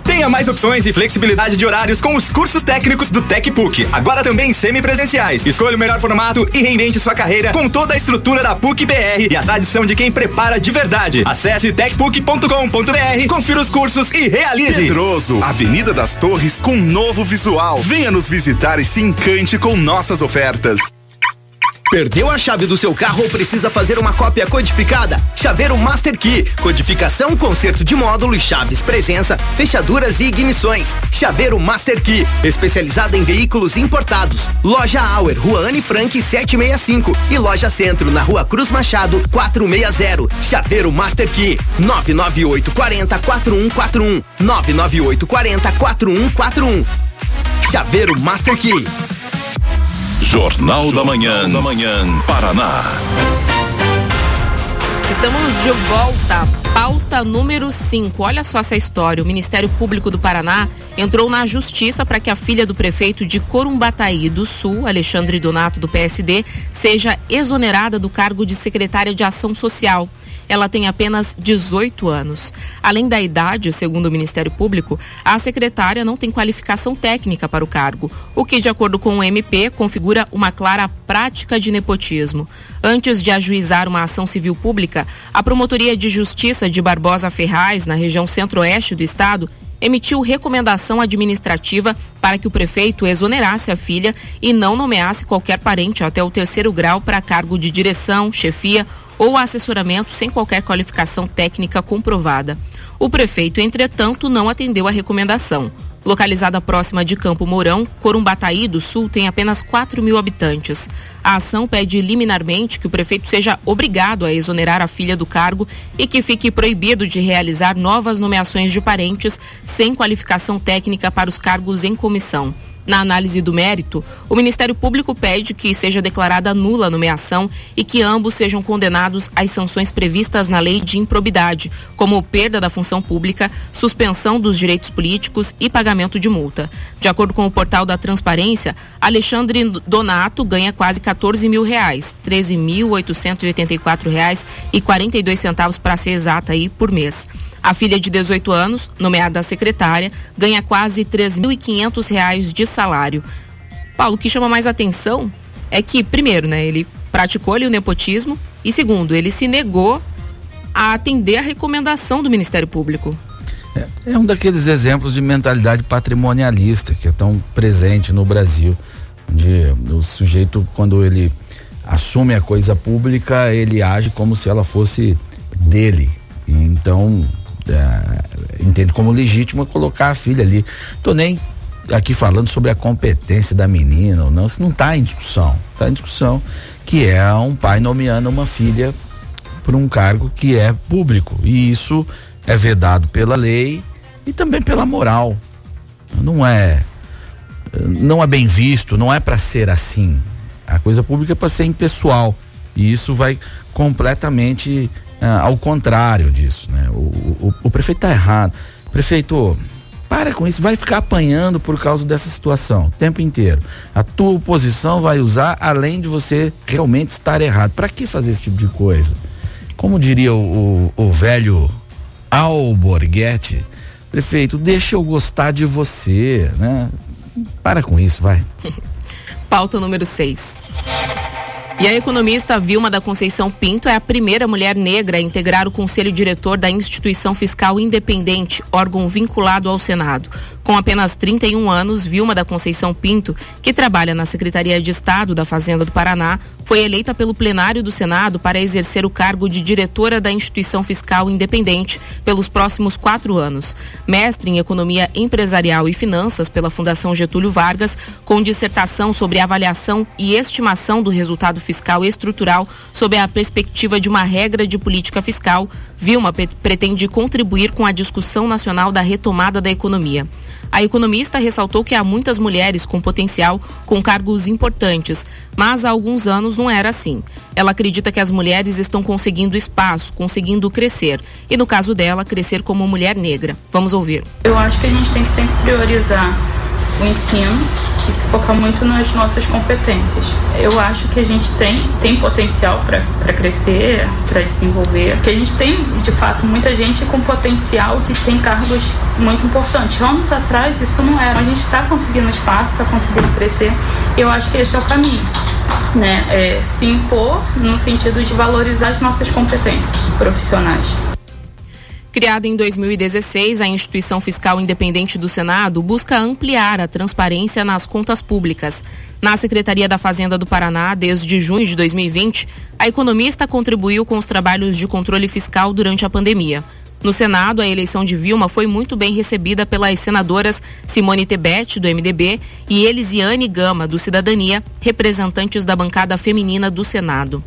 Tenha mais opções e flexibilidade de horários com os cursos técnicos do TecPUC. Agora também semipresenciais. Escolha o melhor formato e reinvente sua carreira com toda a estrutura da PUC BR e a tradição de quem prepara de verdade. Acesse tecpuc.com.br, confira os cursos e realize. Pedroso, Avenida das Torres com novo visual. Venha nos visitar e se encante com nossas ofertas. Perdeu a chave do seu carro ou precisa fazer uma cópia codificada? Chaveiro Master Key. Codificação, conserto de módulo e chaves, presença, fechaduras e ignições. Chaveiro Master Key. Especializado em veículos importados. Loja Auer, Rua Anne Frank 765. E Loja Centro, na Rua Cruz Machado 460. Chaveiro Master Key. 998 40 4141. 998 40 4141. Chaveiro Master Key. Jornal da Manhã, da Manhã, Paraná. Estamos de volta. Pauta número 5. Olha só essa história. O Ministério Público do Paraná entrou na justiça para que a filha do prefeito de Corumbataí do Sul, Alexandre Donato, do PSD, seja exonerada do cargo de secretária de Ação Social. Ela tem apenas 18 anos. Além da idade, segundo o Ministério Público, a secretária não tem qualificação técnica para o cargo, o que, de acordo com o MP, configura uma clara prática de nepotismo. Antes de ajuizar uma ação civil pública, a Promotoria de Justiça de Barbosa Ferraz, na região centro-oeste do estado, emitiu recomendação administrativa para que o prefeito exonerasse a filha e não nomeasse qualquer parente até o terceiro grau para cargo de direção, chefia ou assessoramento sem qualquer qualificação técnica comprovada. O prefeito, entretanto, não atendeu a recomendação. Localizada próxima de Campo Mourão, Corumbataí do Sul tem apenas 4 mil habitantes. A ação pede liminarmente que o prefeito seja obrigado a exonerar a filha do cargo e que fique proibido de realizar novas nomeações de parentes sem qualificação técnica para os cargos em comissão. Na análise do mérito, o Ministério Público pede que seja declarada nula a nomeação e que ambos sejam condenados às sanções previstas na lei de improbidade, como perda da função pública, suspensão dos direitos políticos e pagamento de multa. De acordo com o portal da Transparência, Alexandre Donato ganha quase 14 mil reais, 13.884 reais e 42 centavos para ser exata aí por mês. A filha de 18 anos, nomeada secretária, ganha quase R$ 3.500 de salário. Paulo, o que chama mais atenção é que, primeiro, né, ele praticou ali o nepotismo e, segundo, ele se negou a atender a recomendação do Ministério Público. É, é um daqueles exemplos de mentalidade patrimonialista que é tão presente no Brasil, onde o sujeito, quando ele assume a coisa pública, ele age como se ela fosse dele. Então, é, entende como legítimo colocar a filha ali. Tô nem aqui falando sobre a competência da menina ou não, isso não está em discussão. Está em discussão que é um pai nomeando uma filha por um cargo que é público. E isso é vedado pela lei e também pela moral. Não é não é bem visto, não é para ser assim. A coisa pública é para ser impessoal. E isso vai completamente ah, ao contrário disso, né? O, o, o prefeito está errado. Prefeito, para com isso, vai ficar apanhando por causa dessa situação o tempo inteiro. A tua oposição vai usar além de você realmente estar errado. Para que fazer esse tipo de coisa? Como diria o, o, o velho Alborguete, prefeito, deixa eu gostar de você, né? Para com isso, vai. Pauta número 6. E a economista Vilma da Conceição Pinto é a primeira mulher negra a integrar o conselho diretor da Instituição Fiscal Independente, órgão vinculado ao Senado. Com apenas 31 anos, Vilma da Conceição Pinto, que trabalha na Secretaria de Estado da Fazenda do Paraná, foi eleita pelo plenário do Senado para exercer o cargo de diretora da instituição fiscal independente pelos próximos quatro anos. Mestre em Economia Empresarial e Finanças pela Fundação Getúlio Vargas, com dissertação sobre avaliação e estimação do resultado fiscal estrutural sob a perspectiva de uma regra de política fiscal, Vilma pretende contribuir com a discussão nacional da retomada da economia. A economista ressaltou que há muitas mulheres com potencial com cargos importantes, mas há alguns anos não era assim. Ela acredita que as mulheres estão conseguindo espaço, conseguindo crescer, e no caso dela, crescer como mulher negra. Vamos ouvir. Eu acho que a gente tem que sempre priorizar o ensino e se focar muito nas nossas competências. Eu acho que a gente tem, tem potencial para crescer, para desenvolver, que a gente tem, de fato, muita gente com potencial que tem cargos muito importantes. Anos atrás isso não era. A gente está conseguindo espaço, está conseguindo crescer. Eu acho que esse é o caminho. Né? É, se impor no sentido de valorizar as nossas competências profissionais. Criada em 2016, a Instituição Fiscal Independente do Senado busca ampliar a transparência nas contas públicas. Na Secretaria da Fazenda do Paraná, desde junho de 2020, a economista contribuiu com os trabalhos de controle fiscal durante a pandemia. No Senado, a eleição de Vilma foi muito bem recebida pelas senadoras Simone Tebet, do MDB, e Elisiane Gama, do Cidadania, representantes da bancada feminina do Senado.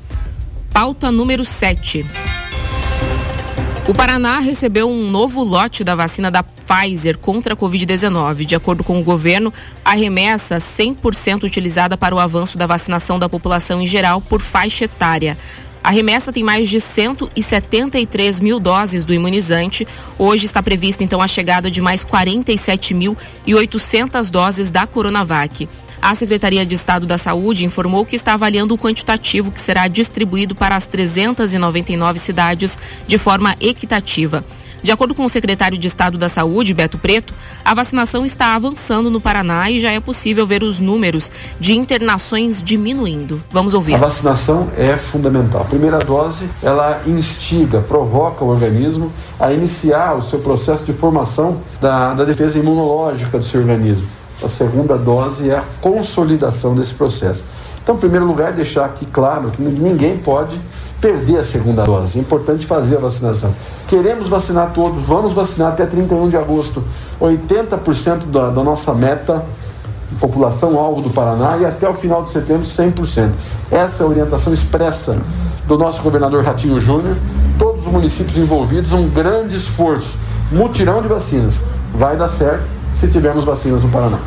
Pauta número 7. O Paraná recebeu um novo lote da vacina da Pfizer contra a Covid-19. De acordo com o governo, a remessa 100% utilizada para o avanço da vacinação da população em geral por faixa etária. A remessa tem mais de 173 mil doses do imunizante. Hoje está prevista então a chegada de mais 47.800 doses da Coronavac. A Secretaria de Estado da Saúde informou que está avaliando o quantitativo que será distribuído para as 399 cidades de forma equitativa. De acordo com o secretário de Estado da Saúde, Beto Preto, a vacinação está avançando no Paraná e já é possível ver os números de internações diminuindo. Vamos ouvir. A vacinação é fundamental. A primeira dose, ela instiga, provoca o organismo a iniciar o seu processo de formação da, da defesa imunológica do seu organismo a segunda dose é a consolidação desse processo. Então, em primeiro lugar, deixar aqui claro que ninguém pode perder a segunda dose. É importante fazer a vacinação. Queremos vacinar todos, vamos vacinar até 31 de agosto 80% da, da nossa meta, população alvo do Paraná, e até o final de setembro 100%. Essa é a orientação expressa do nosso governador Ratinho Júnior, todos os municípios envolvidos, um grande esforço, mutirão de vacinas. Vai dar certo se tivermos vacinas no Paraná.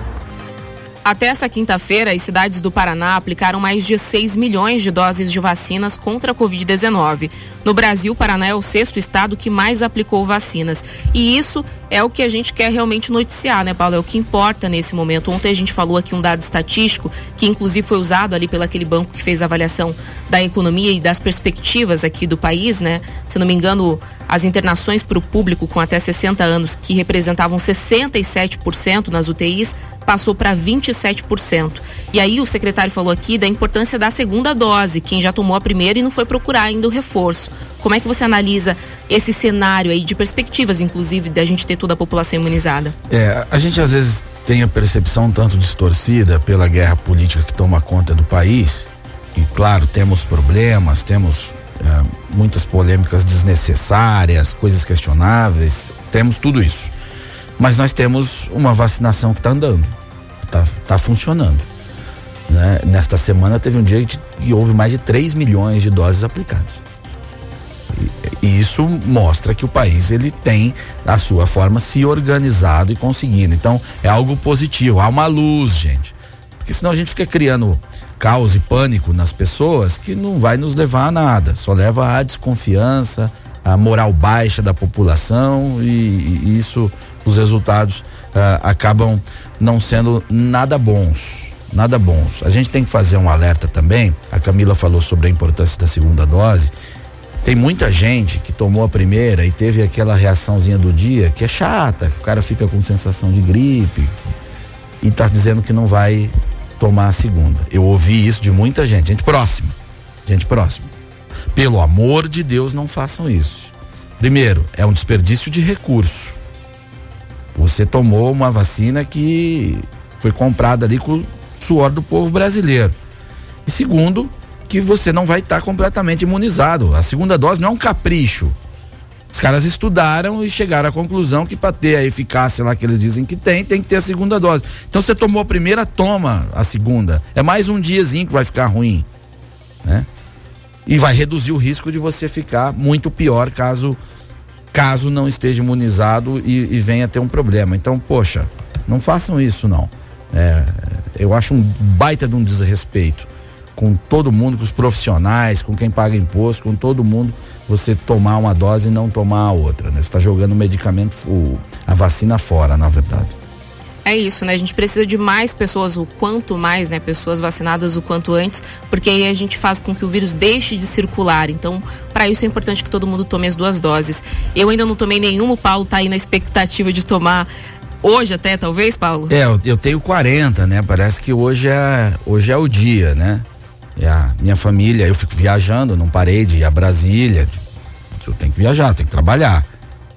Até essa quinta-feira, as cidades do Paraná aplicaram mais de 6 milhões de doses de vacinas contra a Covid-19. No Brasil, Paraná é o sexto estado que mais aplicou vacinas. E isso é o que a gente quer realmente noticiar, né, Paulo? É o que importa nesse momento. Ontem a gente falou aqui um dado estatístico, que inclusive foi usado ali pelo aquele banco que fez a avaliação da economia e das perspectivas aqui do país, né? Se não me engano, as internações para o público com até 60 anos, que representavam 67% nas UTIs, passou para 27%. E aí o secretário falou aqui da importância da segunda dose, quem já tomou a primeira e não foi procurar ainda o reforço. Como é que você analisa esse cenário aí de perspectivas, inclusive, da gente ter toda a população imunizada? É, a gente às vezes tem a percepção tanto distorcida pela guerra política que toma conta do país, e claro, temos problemas, temos é, muitas polêmicas desnecessárias, coisas questionáveis, temos tudo isso. Mas nós temos uma vacinação que está andando, está tá funcionando. Né? Nesta semana teve um dia que houve mais de 3 milhões de doses aplicadas. E, e isso mostra que o país ele tem a sua forma se organizado e conseguindo. Então é algo positivo, há uma luz, gente. Porque senão a gente fica criando caos e pânico nas pessoas que não vai nos levar a nada, só leva à desconfiança, à moral baixa da população e, e isso os resultados uh, acabam não sendo nada bons. Nada bons. A gente tem que fazer um alerta também. A Camila falou sobre a importância da segunda dose. Tem muita gente que tomou a primeira e teve aquela reaçãozinha do dia que é chata. O cara fica com sensação de gripe e está dizendo que não vai tomar a segunda. Eu ouvi isso de muita gente, gente próxima. Gente próxima. Pelo amor de Deus, não façam isso. Primeiro, é um desperdício de recurso. Você tomou uma vacina que foi comprada ali com o suor do povo brasileiro. E segundo, que você não vai estar completamente imunizado. A segunda dose não é um capricho. Os caras estudaram e chegaram à conclusão que para ter a eficácia lá que eles dizem que tem, tem que ter a segunda dose. Então você tomou a primeira, toma a segunda. É mais um diazinho que vai ficar ruim, né? E vai reduzir o risco de você ficar muito pior caso caso não esteja imunizado e, e venha ter um problema. Então, poxa, não façam isso não. É, eu acho um baita de um desrespeito com todo mundo, com os profissionais, com quem paga imposto, com todo mundo, você tomar uma dose e não tomar a outra. Né? Você está jogando o medicamento, o, a vacina fora, na verdade. É isso, né? A gente precisa de mais pessoas, o quanto mais, né? Pessoas vacinadas o quanto antes, porque aí a gente faz com que o vírus deixe de circular. Então, para isso é importante que todo mundo tome as duas doses. Eu ainda não tomei nenhuma, o Paulo tá aí na expectativa de tomar hoje até, talvez, Paulo? É, eu, eu tenho 40, né? Parece que hoje é, hoje é o dia, né? E a minha família, eu fico viajando, não parei de ir a Brasília. Eu tenho que viajar, tenho que trabalhar.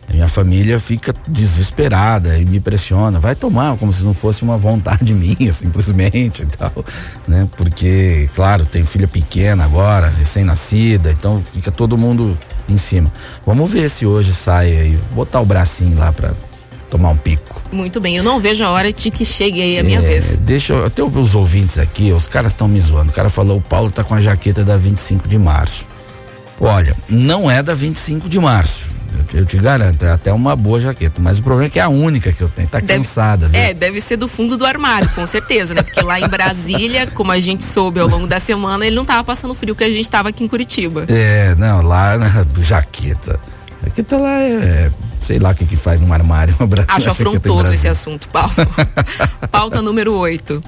A minha família fica desesperada e me pressiona. Vai tomar como se não fosse uma vontade minha, simplesmente e tal, né? Porque, claro, tem filha pequena agora, recém-nascida, então fica todo mundo em cima. Vamos ver se hoje sai aí, botar o bracinho lá para tomar um pico. Muito bem, eu não vejo a hora de que chegue aí a minha é, vez. Deixa eu, até os ouvintes aqui, os caras estão me zoando. O cara falou, o Paulo tá com a jaqueta da 25 de março. Olha, não é da 25 de março. Eu te garanto, é até uma boa jaqueta. Mas o problema é que é a única que eu tenho. Tá deve, cansada, viu? É, deve ser do fundo do armário, com certeza, né? Porque lá em Brasília, como a gente soube ao longo da semana, ele não tava passando frio que a gente tava aqui em Curitiba. É, não, lá na jaqueta. Jaqueta lá é, sei lá o que que faz num armário. Acho afrontoso esse assunto, Paulo. Pauta número 8.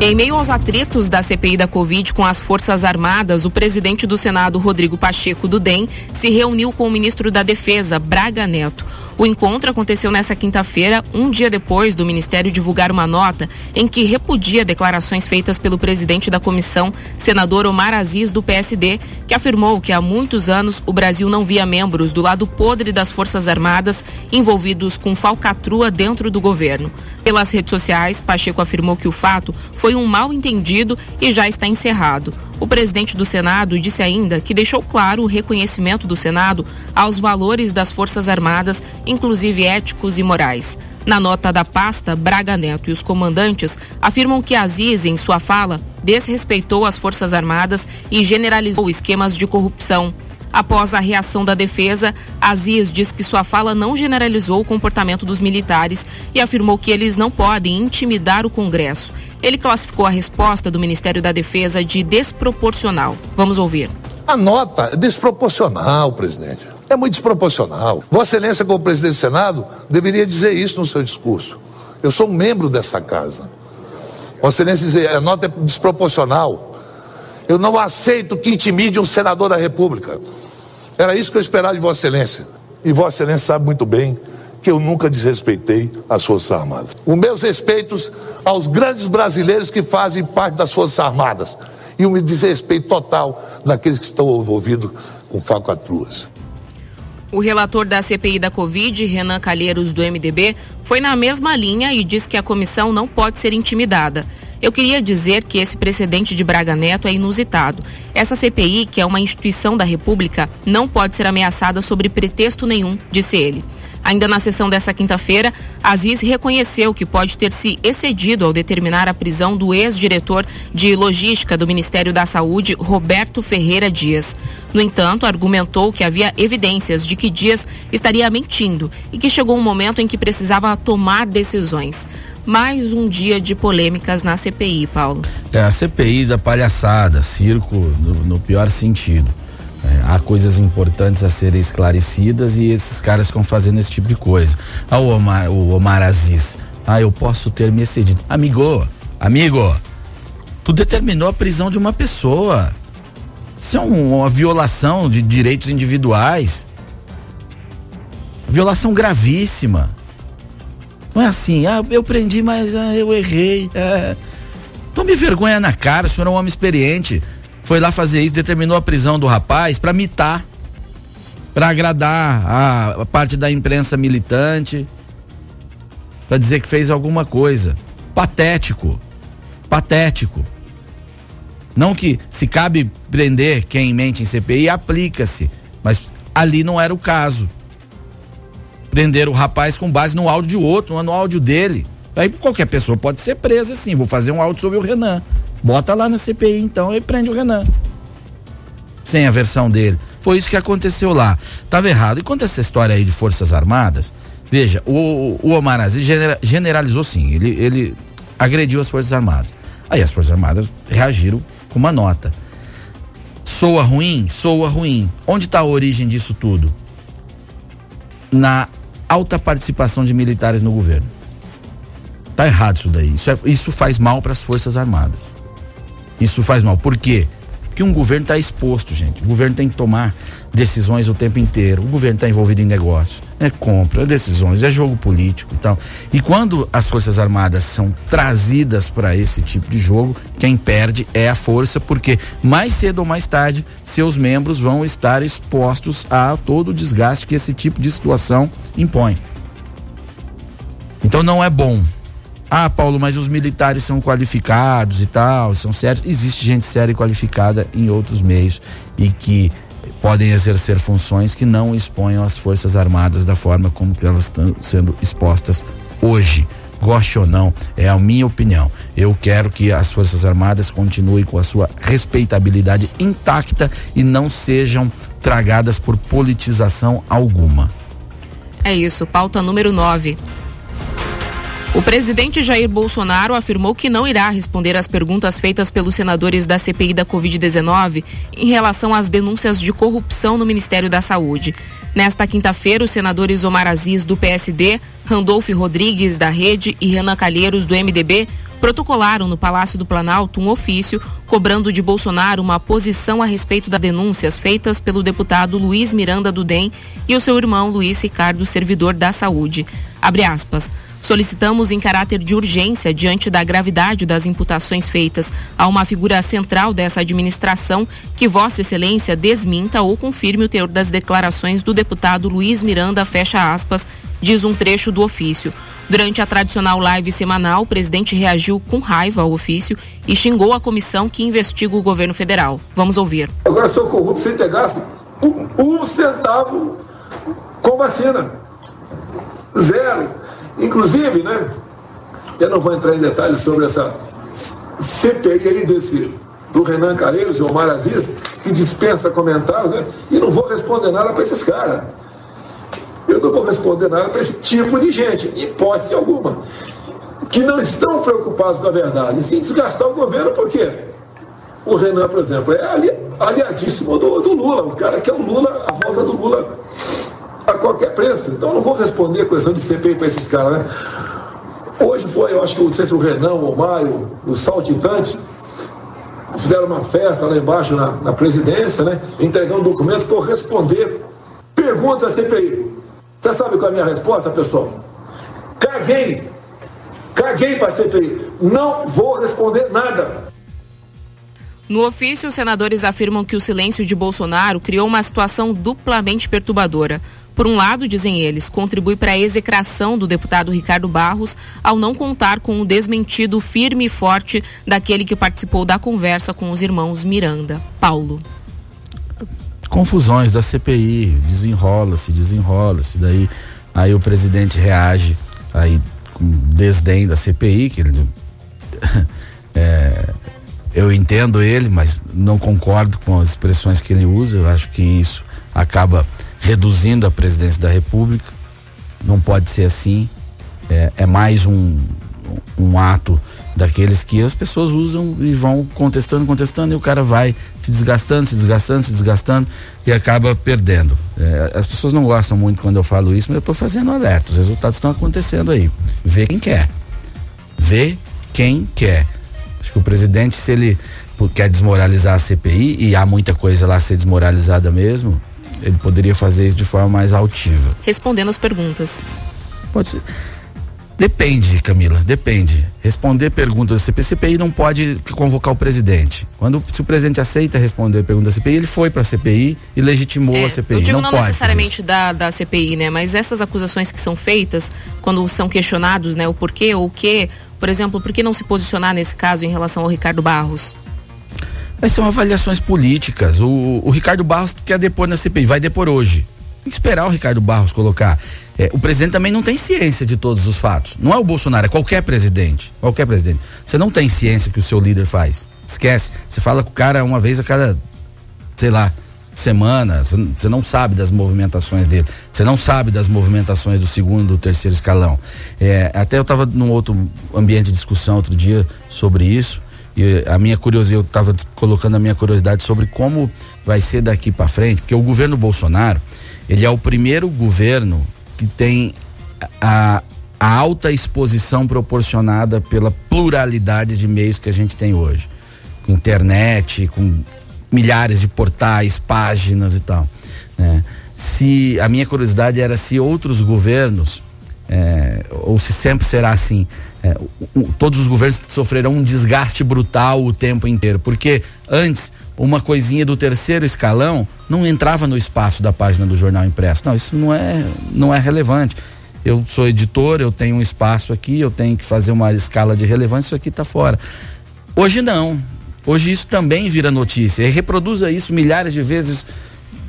Em meio aos atritos da CPI da Covid com as Forças Armadas, o presidente do Senado, Rodrigo Pacheco do DEM, se reuniu com o ministro da Defesa, Braga Neto. O encontro aconteceu nesta quinta-feira, um dia depois do Ministério divulgar uma nota em que repudia declarações feitas pelo presidente da comissão, senador Omar Aziz, do PSD, que afirmou que há muitos anos o Brasil não via membros do lado podre das Forças Armadas envolvidos com falcatrua dentro do governo. Pelas redes sociais, Pacheco afirmou que o fato foi um mal entendido e já está encerrado. O presidente do Senado disse ainda que deixou claro o reconhecimento do Senado aos valores das Forças Armadas, inclusive éticos e morais. Na nota da pasta, Braga Neto e os comandantes afirmam que Aziz, em sua fala, desrespeitou as Forças Armadas e generalizou esquemas de corrupção. Após a reação da defesa, Aziz diz que sua fala não generalizou o comportamento dos militares e afirmou que eles não podem intimidar o Congresso. Ele classificou a resposta do Ministério da Defesa de desproporcional. Vamos ouvir. A nota é desproporcional, presidente. É muito desproporcional. Vossa Excelência, como presidente do Senado, deveria dizer isso no seu discurso. Eu sou um membro dessa casa. Vossa Excelência dizer, a nota é desproporcional. Eu não aceito que intimide um senador da República. Era isso que eu esperava de Vossa Excelência. E Vossa Excelência sabe muito bem que eu nunca desrespeitei as Forças Armadas. Os meus respeitos aos grandes brasileiros que fazem parte das Forças Armadas. E um desrespeito total naqueles que estão envolvidos com falcatruas. O relator da CPI da Covid, Renan Calheiros, do MDB, foi na mesma linha e diz que a comissão não pode ser intimidada. Eu queria dizer que esse precedente de Braga Neto é inusitado. Essa CPI, que é uma instituição da República, não pode ser ameaçada sobre pretexto nenhum, disse ele. Ainda na sessão dessa quinta-feira, Aziz reconheceu que pode ter se excedido ao determinar a prisão do ex-diretor de logística do Ministério da Saúde, Roberto Ferreira Dias. No entanto, argumentou que havia evidências de que Dias estaria mentindo e que chegou um momento em que precisava tomar decisões mais um dia de polêmicas na CPI, Paulo. É a CPI da palhaçada, circo no, no pior sentido. É, há coisas importantes a serem esclarecidas e esses caras ficam fazendo esse tipo de coisa. Ah, o Omar, o Omar Aziz. Ah, eu posso ter me excedido. Amigo, amigo, tu determinou a prisão de uma pessoa. Isso é um, uma violação de direitos individuais. Violação gravíssima. Não é assim, ah, eu prendi, mas ah, eu errei. É. Tome vergonha na cara, o senhor é um homem experiente. Foi lá fazer isso, determinou a prisão do rapaz para mitar, para agradar a, a parte da imprensa militante, para dizer que fez alguma coisa. Patético. Patético. Não que se cabe prender quem mente em CPI, aplica-se. Mas ali não era o caso prender o rapaz com base no áudio de outro, no áudio dele. Aí qualquer pessoa pode ser presa assim. Vou fazer um áudio sobre o Renan. Bota lá na CPI então e prende o Renan. Sem a versão dele. Foi isso que aconteceu lá. Tava errado. E quanto essa história aí de Forças Armadas, veja, o, o Omar Aziz generalizou sim. Ele, ele agrediu as Forças Armadas. Aí as Forças Armadas reagiram com uma nota. Soa ruim? Soa ruim. Onde está a origem disso tudo? Na alta participação de militares no governo. Tá errado isso daí. Isso, é, isso faz mal para as Forças Armadas. Isso faz mal. Por quê? Porque um governo está exposto, gente. O governo tem que tomar decisões o tempo inteiro. O governo está envolvido em negócio. É compra, é decisões, é jogo político e tal. E quando as Forças Armadas são trazidas para esse tipo de jogo, quem perde é a força, porque mais cedo ou mais tarde seus membros vão estar expostos a todo o desgaste que esse tipo de situação impõe. Então não é bom. Ah, Paulo, mas os militares são qualificados e tal, são sérios. Existe gente séria e qualificada em outros meios e que podem exercer funções que não exponham as Forças Armadas da forma como elas estão sendo expostas hoje. Goste ou não, é a minha opinião. Eu quero que as Forças Armadas continuem com a sua respeitabilidade intacta e não sejam tragadas por politização alguma. É isso, pauta número 9. O presidente Jair Bolsonaro afirmou que não irá responder às perguntas feitas pelos senadores da CPI da Covid-19 em relação às denúncias de corrupção no Ministério da Saúde. Nesta quinta-feira, os senadores Omar Aziz, do PSD, Randolph Rodrigues, da Rede e Renan Calheiros, do MDB, protocolaram no Palácio do Planalto um ofício cobrando de Bolsonaro uma posição a respeito das denúncias feitas pelo deputado Luiz Miranda do DEM e o seu irmão Luiz Ricardo, servidor da Saúde. Abre aspas. Solicitamos em caráter de urgência, diante da gravidade das imputações feitas a uma figura central dessa administração, que Vossa Excelência desminta ou confirme o teor das declarações do deputado Luiz Miranda, fecha aspas, diz um trecho do ofício. Durante a tradicional live semanal, o presidente reagiu com raiva ao ofício e xingou a comissão que investiga o governo federal. Vamos ouvir. Agora sou corrupto sem ter gasto um, um centavo com vacina. Zero. Inclusive, né? Eu não vou entrar em detalhes sobre essa CPI aí desse, do Renan Calheiros e Omar Aziz, que dispensa comentários, né? e não vou responder nada para esses caras. Eu não vou responder nada para esse tipo de gente, hipótese alguma, que não estão preocupados com a verdade, sim desgastar o governo, por quê? O Renan, por exemplo, é ali, aliadíssimo do, do Lula, o cara quer o Lula, a volta do Lula a qualquer preço. Então não vou responder a questão de CPI para esses caras, né? Hoje foi, eu acho que não sei se o Renan ou o Mário, os saltitantes, fizeram uma festa lá embaixo na, na presidência, né? Entregando um documento para responder perguntas da CPI. Você sabe qual é a minha resposta, pessoal? Caguei. Caguei para a CPI. Não vou responder nada. No ofício, os senadores afirmam que o silêncio de Bolsonaro criou uma situação duplamente perturbadora. Por um lado, dizem eles, contribui para a execração do deputado Ricardo Barros ao não contar com o desmentido firme e forte daquele que participou da conversa com os irmãos Miranda. Paulo. Confusões da CPI, desenrola-se, desenrola-se, daí aí o presidente reage aí com desdém da CPI, que ele é, eu entendo ele, mas não concordo com as expressões que ele usa. Eu acho que isso acaba reduzindo a presidência da República. Não pode ser assim. É, é mais um, um ato daqueles que as pessoas usam e vão contestando, contestando, e o cara vai se desgastando, se desgastando, se desgastando e acaba perdendo. É, as pessoas não gostam muito quando eu falo isso, mas eu estou fazendo alerta. Os resultados estão acontecendo aí. Vê quem quer. Vê quem quer. Acho que o presidente, se ele quer desmoralizar a CPI, e há muita coisa lá a ser desmoralizada mesmo, ele poderia fazer isso de forma mais altiva. Respondendo as perguntas. Pode ser. Depende, Camila, depende. Responder perguntas da CPI, CPI não pode convocar o presidente. Quando se o presidente aceita responder a pergunta da CPI, ele foi para a CPI e legitimou É, a CPI. Eu digo não, não, necessariamente da, da CPI, né? Mas essas acusações que são feitas, quando são questionados, né, o porquê ou o que, por exemplo, por que não se posicionar nesse caso em relação ao Ricardo Barros? São avaliações políticas. O, o Ricardo Barros quer depor na CPI, vai depor hoje. Tem que esperar o Ricardo Barros colocar. É, o presidente também não tem ciência de todos os fatos. Não é o Bolsonaro, é qualquer presidente. Qualquer presidente. Você não tem ciência que o seu líder faz. Esquece. Você fala com o cara uma vez a cada, sei lá, semana. Você não sabe das movimentações dele. Você não sabe das movimentações do segundo, do terceiro escalão. É, até eu estava num outro ambiente de discussão outro dia sobre isso. E a minha curiosidade, eu estava colocando a minha curiosidade sobre como vai ser daqui para frente, porque o governo Bolsonaro, ele é o primeiro governo que tem a, a alta exposição proporcionada pela pluralidade de meios que a gente tem hoje. Com internet, com milhares de portais, páginas e tal. né? Se a minha curiosidade era se outros governos, é, ou se sempre será assim, é, o- o- todos os governos sofrerão um desgaste brutal o tempo inteiro, porque antes uma coisinha do terceiro escalão não entrava no espaço da página do jornal impresso. Não, isso não é, não é relevante. Eu sou editor, eu tenho um espaço aqui, eu tenho que fazer uma escala de relevância, isso aqui está fora. Hoje não. Hoje isso também vira notícia. E reproduza isso milhares de vezes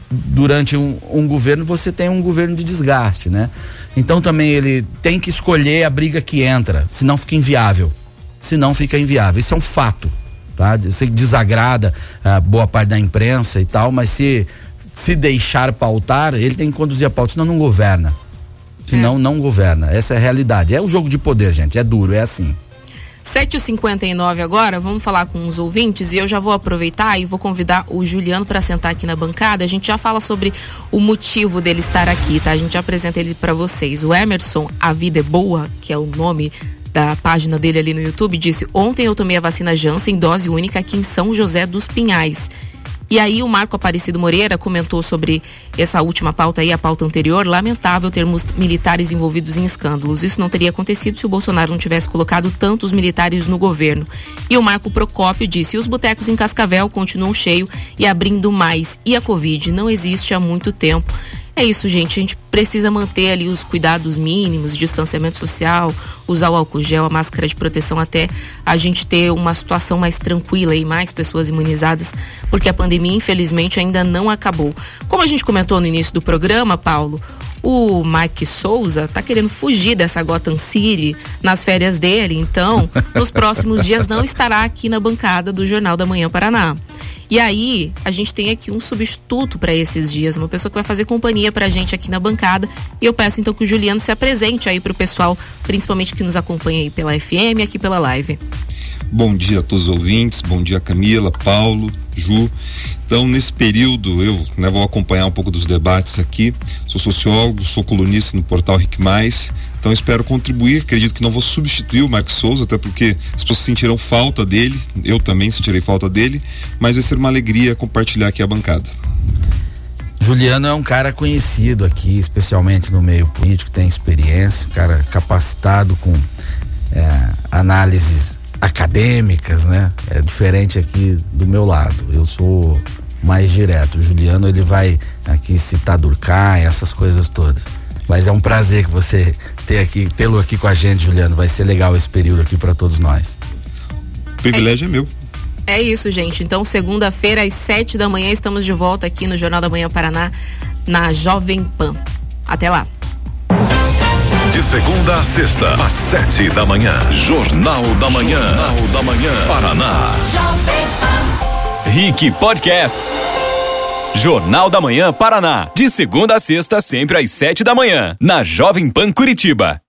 durante um, um governo, você tem um governo de desgaste, né? Então também ele tem que escolher a briga que entra, senão fica inviável. Senão fica inviável. Isso é um fato, tá? Eu sei que desagrada a boa parte da imprensa e tal, mas se se deixar pautar, ele tem que conduzir a pauta, senão não governa. Senão não governa. Essa é a realidade. É o jogo de poder, gente. É duro, é assim. 7h59 agora, vamos falar com os ouvintes e eu já vou aproveitar e vou convidar o Juliano para sentar aqui na bancada. A gente já fala sobre o motivo dele estar aqui, tá? A gente já apresenta ele para vocês. O Emerson, A Vida é Boa, que é o nome da página dele ali no YouTube, disse: Ontem eu tomei a vacina Janssen, dose única aqui em São José dos Pinhais. E aí o Marco Aparecido Moreira comentou sobre essa última pauta aí, a pauta anterior, lamentável termos militares envolvidos em escândalos. Isso não teria acontecido se o Bolsonaro não tivesse colocado tantos militares no governo. E o Marco Procópio disse: os botecos em Cascavel continuam cheios e abrindo mais. E a Covid não existe há muito tempo. É isso, gente. A gente precisa manter ali os cuidados mínimos, distanciamento social, usar o álcool gel, a máscara de proteção até a gente ter uma situação mais tranquila e mais pessoas imunizadas, porque a pandemia, infelizmente, ainda não acabou. Como a gente comentou no início do programa, Paulo, o Mike Souza tá querendo fugir dessa Gotham City nas férias dele, então, nos próximos dias não estará aqui na bancada do Jornal da Manhã Paraná. E aí, a gente tem aqui um substituto para esses dias, uma pessoa que vai fazer companhia pra gente aqui na bancada. E eu peço então que o Juliano se apresente aí pro pessoal, principalmente que nos acompanha aí pela FM, aqui pela live. Bom dia a todos os ouvintes, bom dia Camila, Paulo, Ju. Então, nesse período, eu né, vou acompanhar um pouco dos debates aqui. Sou sociólogo, sou colunista no portal Rick Mais. Então, espero contribuir. Acredito que não vou substituir o Marcos Souza, até porque as pessoas sentirão falta dele. Eu também sentirei falta dele. Mas vai ser uma alegria compartilhar aqui a bancada. Juliano é um cara conhecido aqui, especialmente no meio político, tem experiência, um cara capacitado com é, análises acadêmicas, né? É diferente aqui do meu lado. Eu sou mais direto. O Juliano ele vai aqui citar Durkheim, essas coisas todas. Mas é um prazer que você ter aqui, tê-lo aqui com a gente, Juliano. Vai ser legal esse período aqui para todos nós. O privilégio é, é meu. É isso, gente. Então, segunda-feira, às sete da manhã, estamos de volta aqui no Jornal da Manhã Paraná, na Jovem Pan. Até lá. De segunda a sexta, às sete da manhã. Jornal da Manhã. Jornal da Manhã. Paraná. Rick Podcasts. Jornal da Manhã Paraná. De segunda a sexta, sempre às sete da manhã. Na Jovem Pan Curitiba.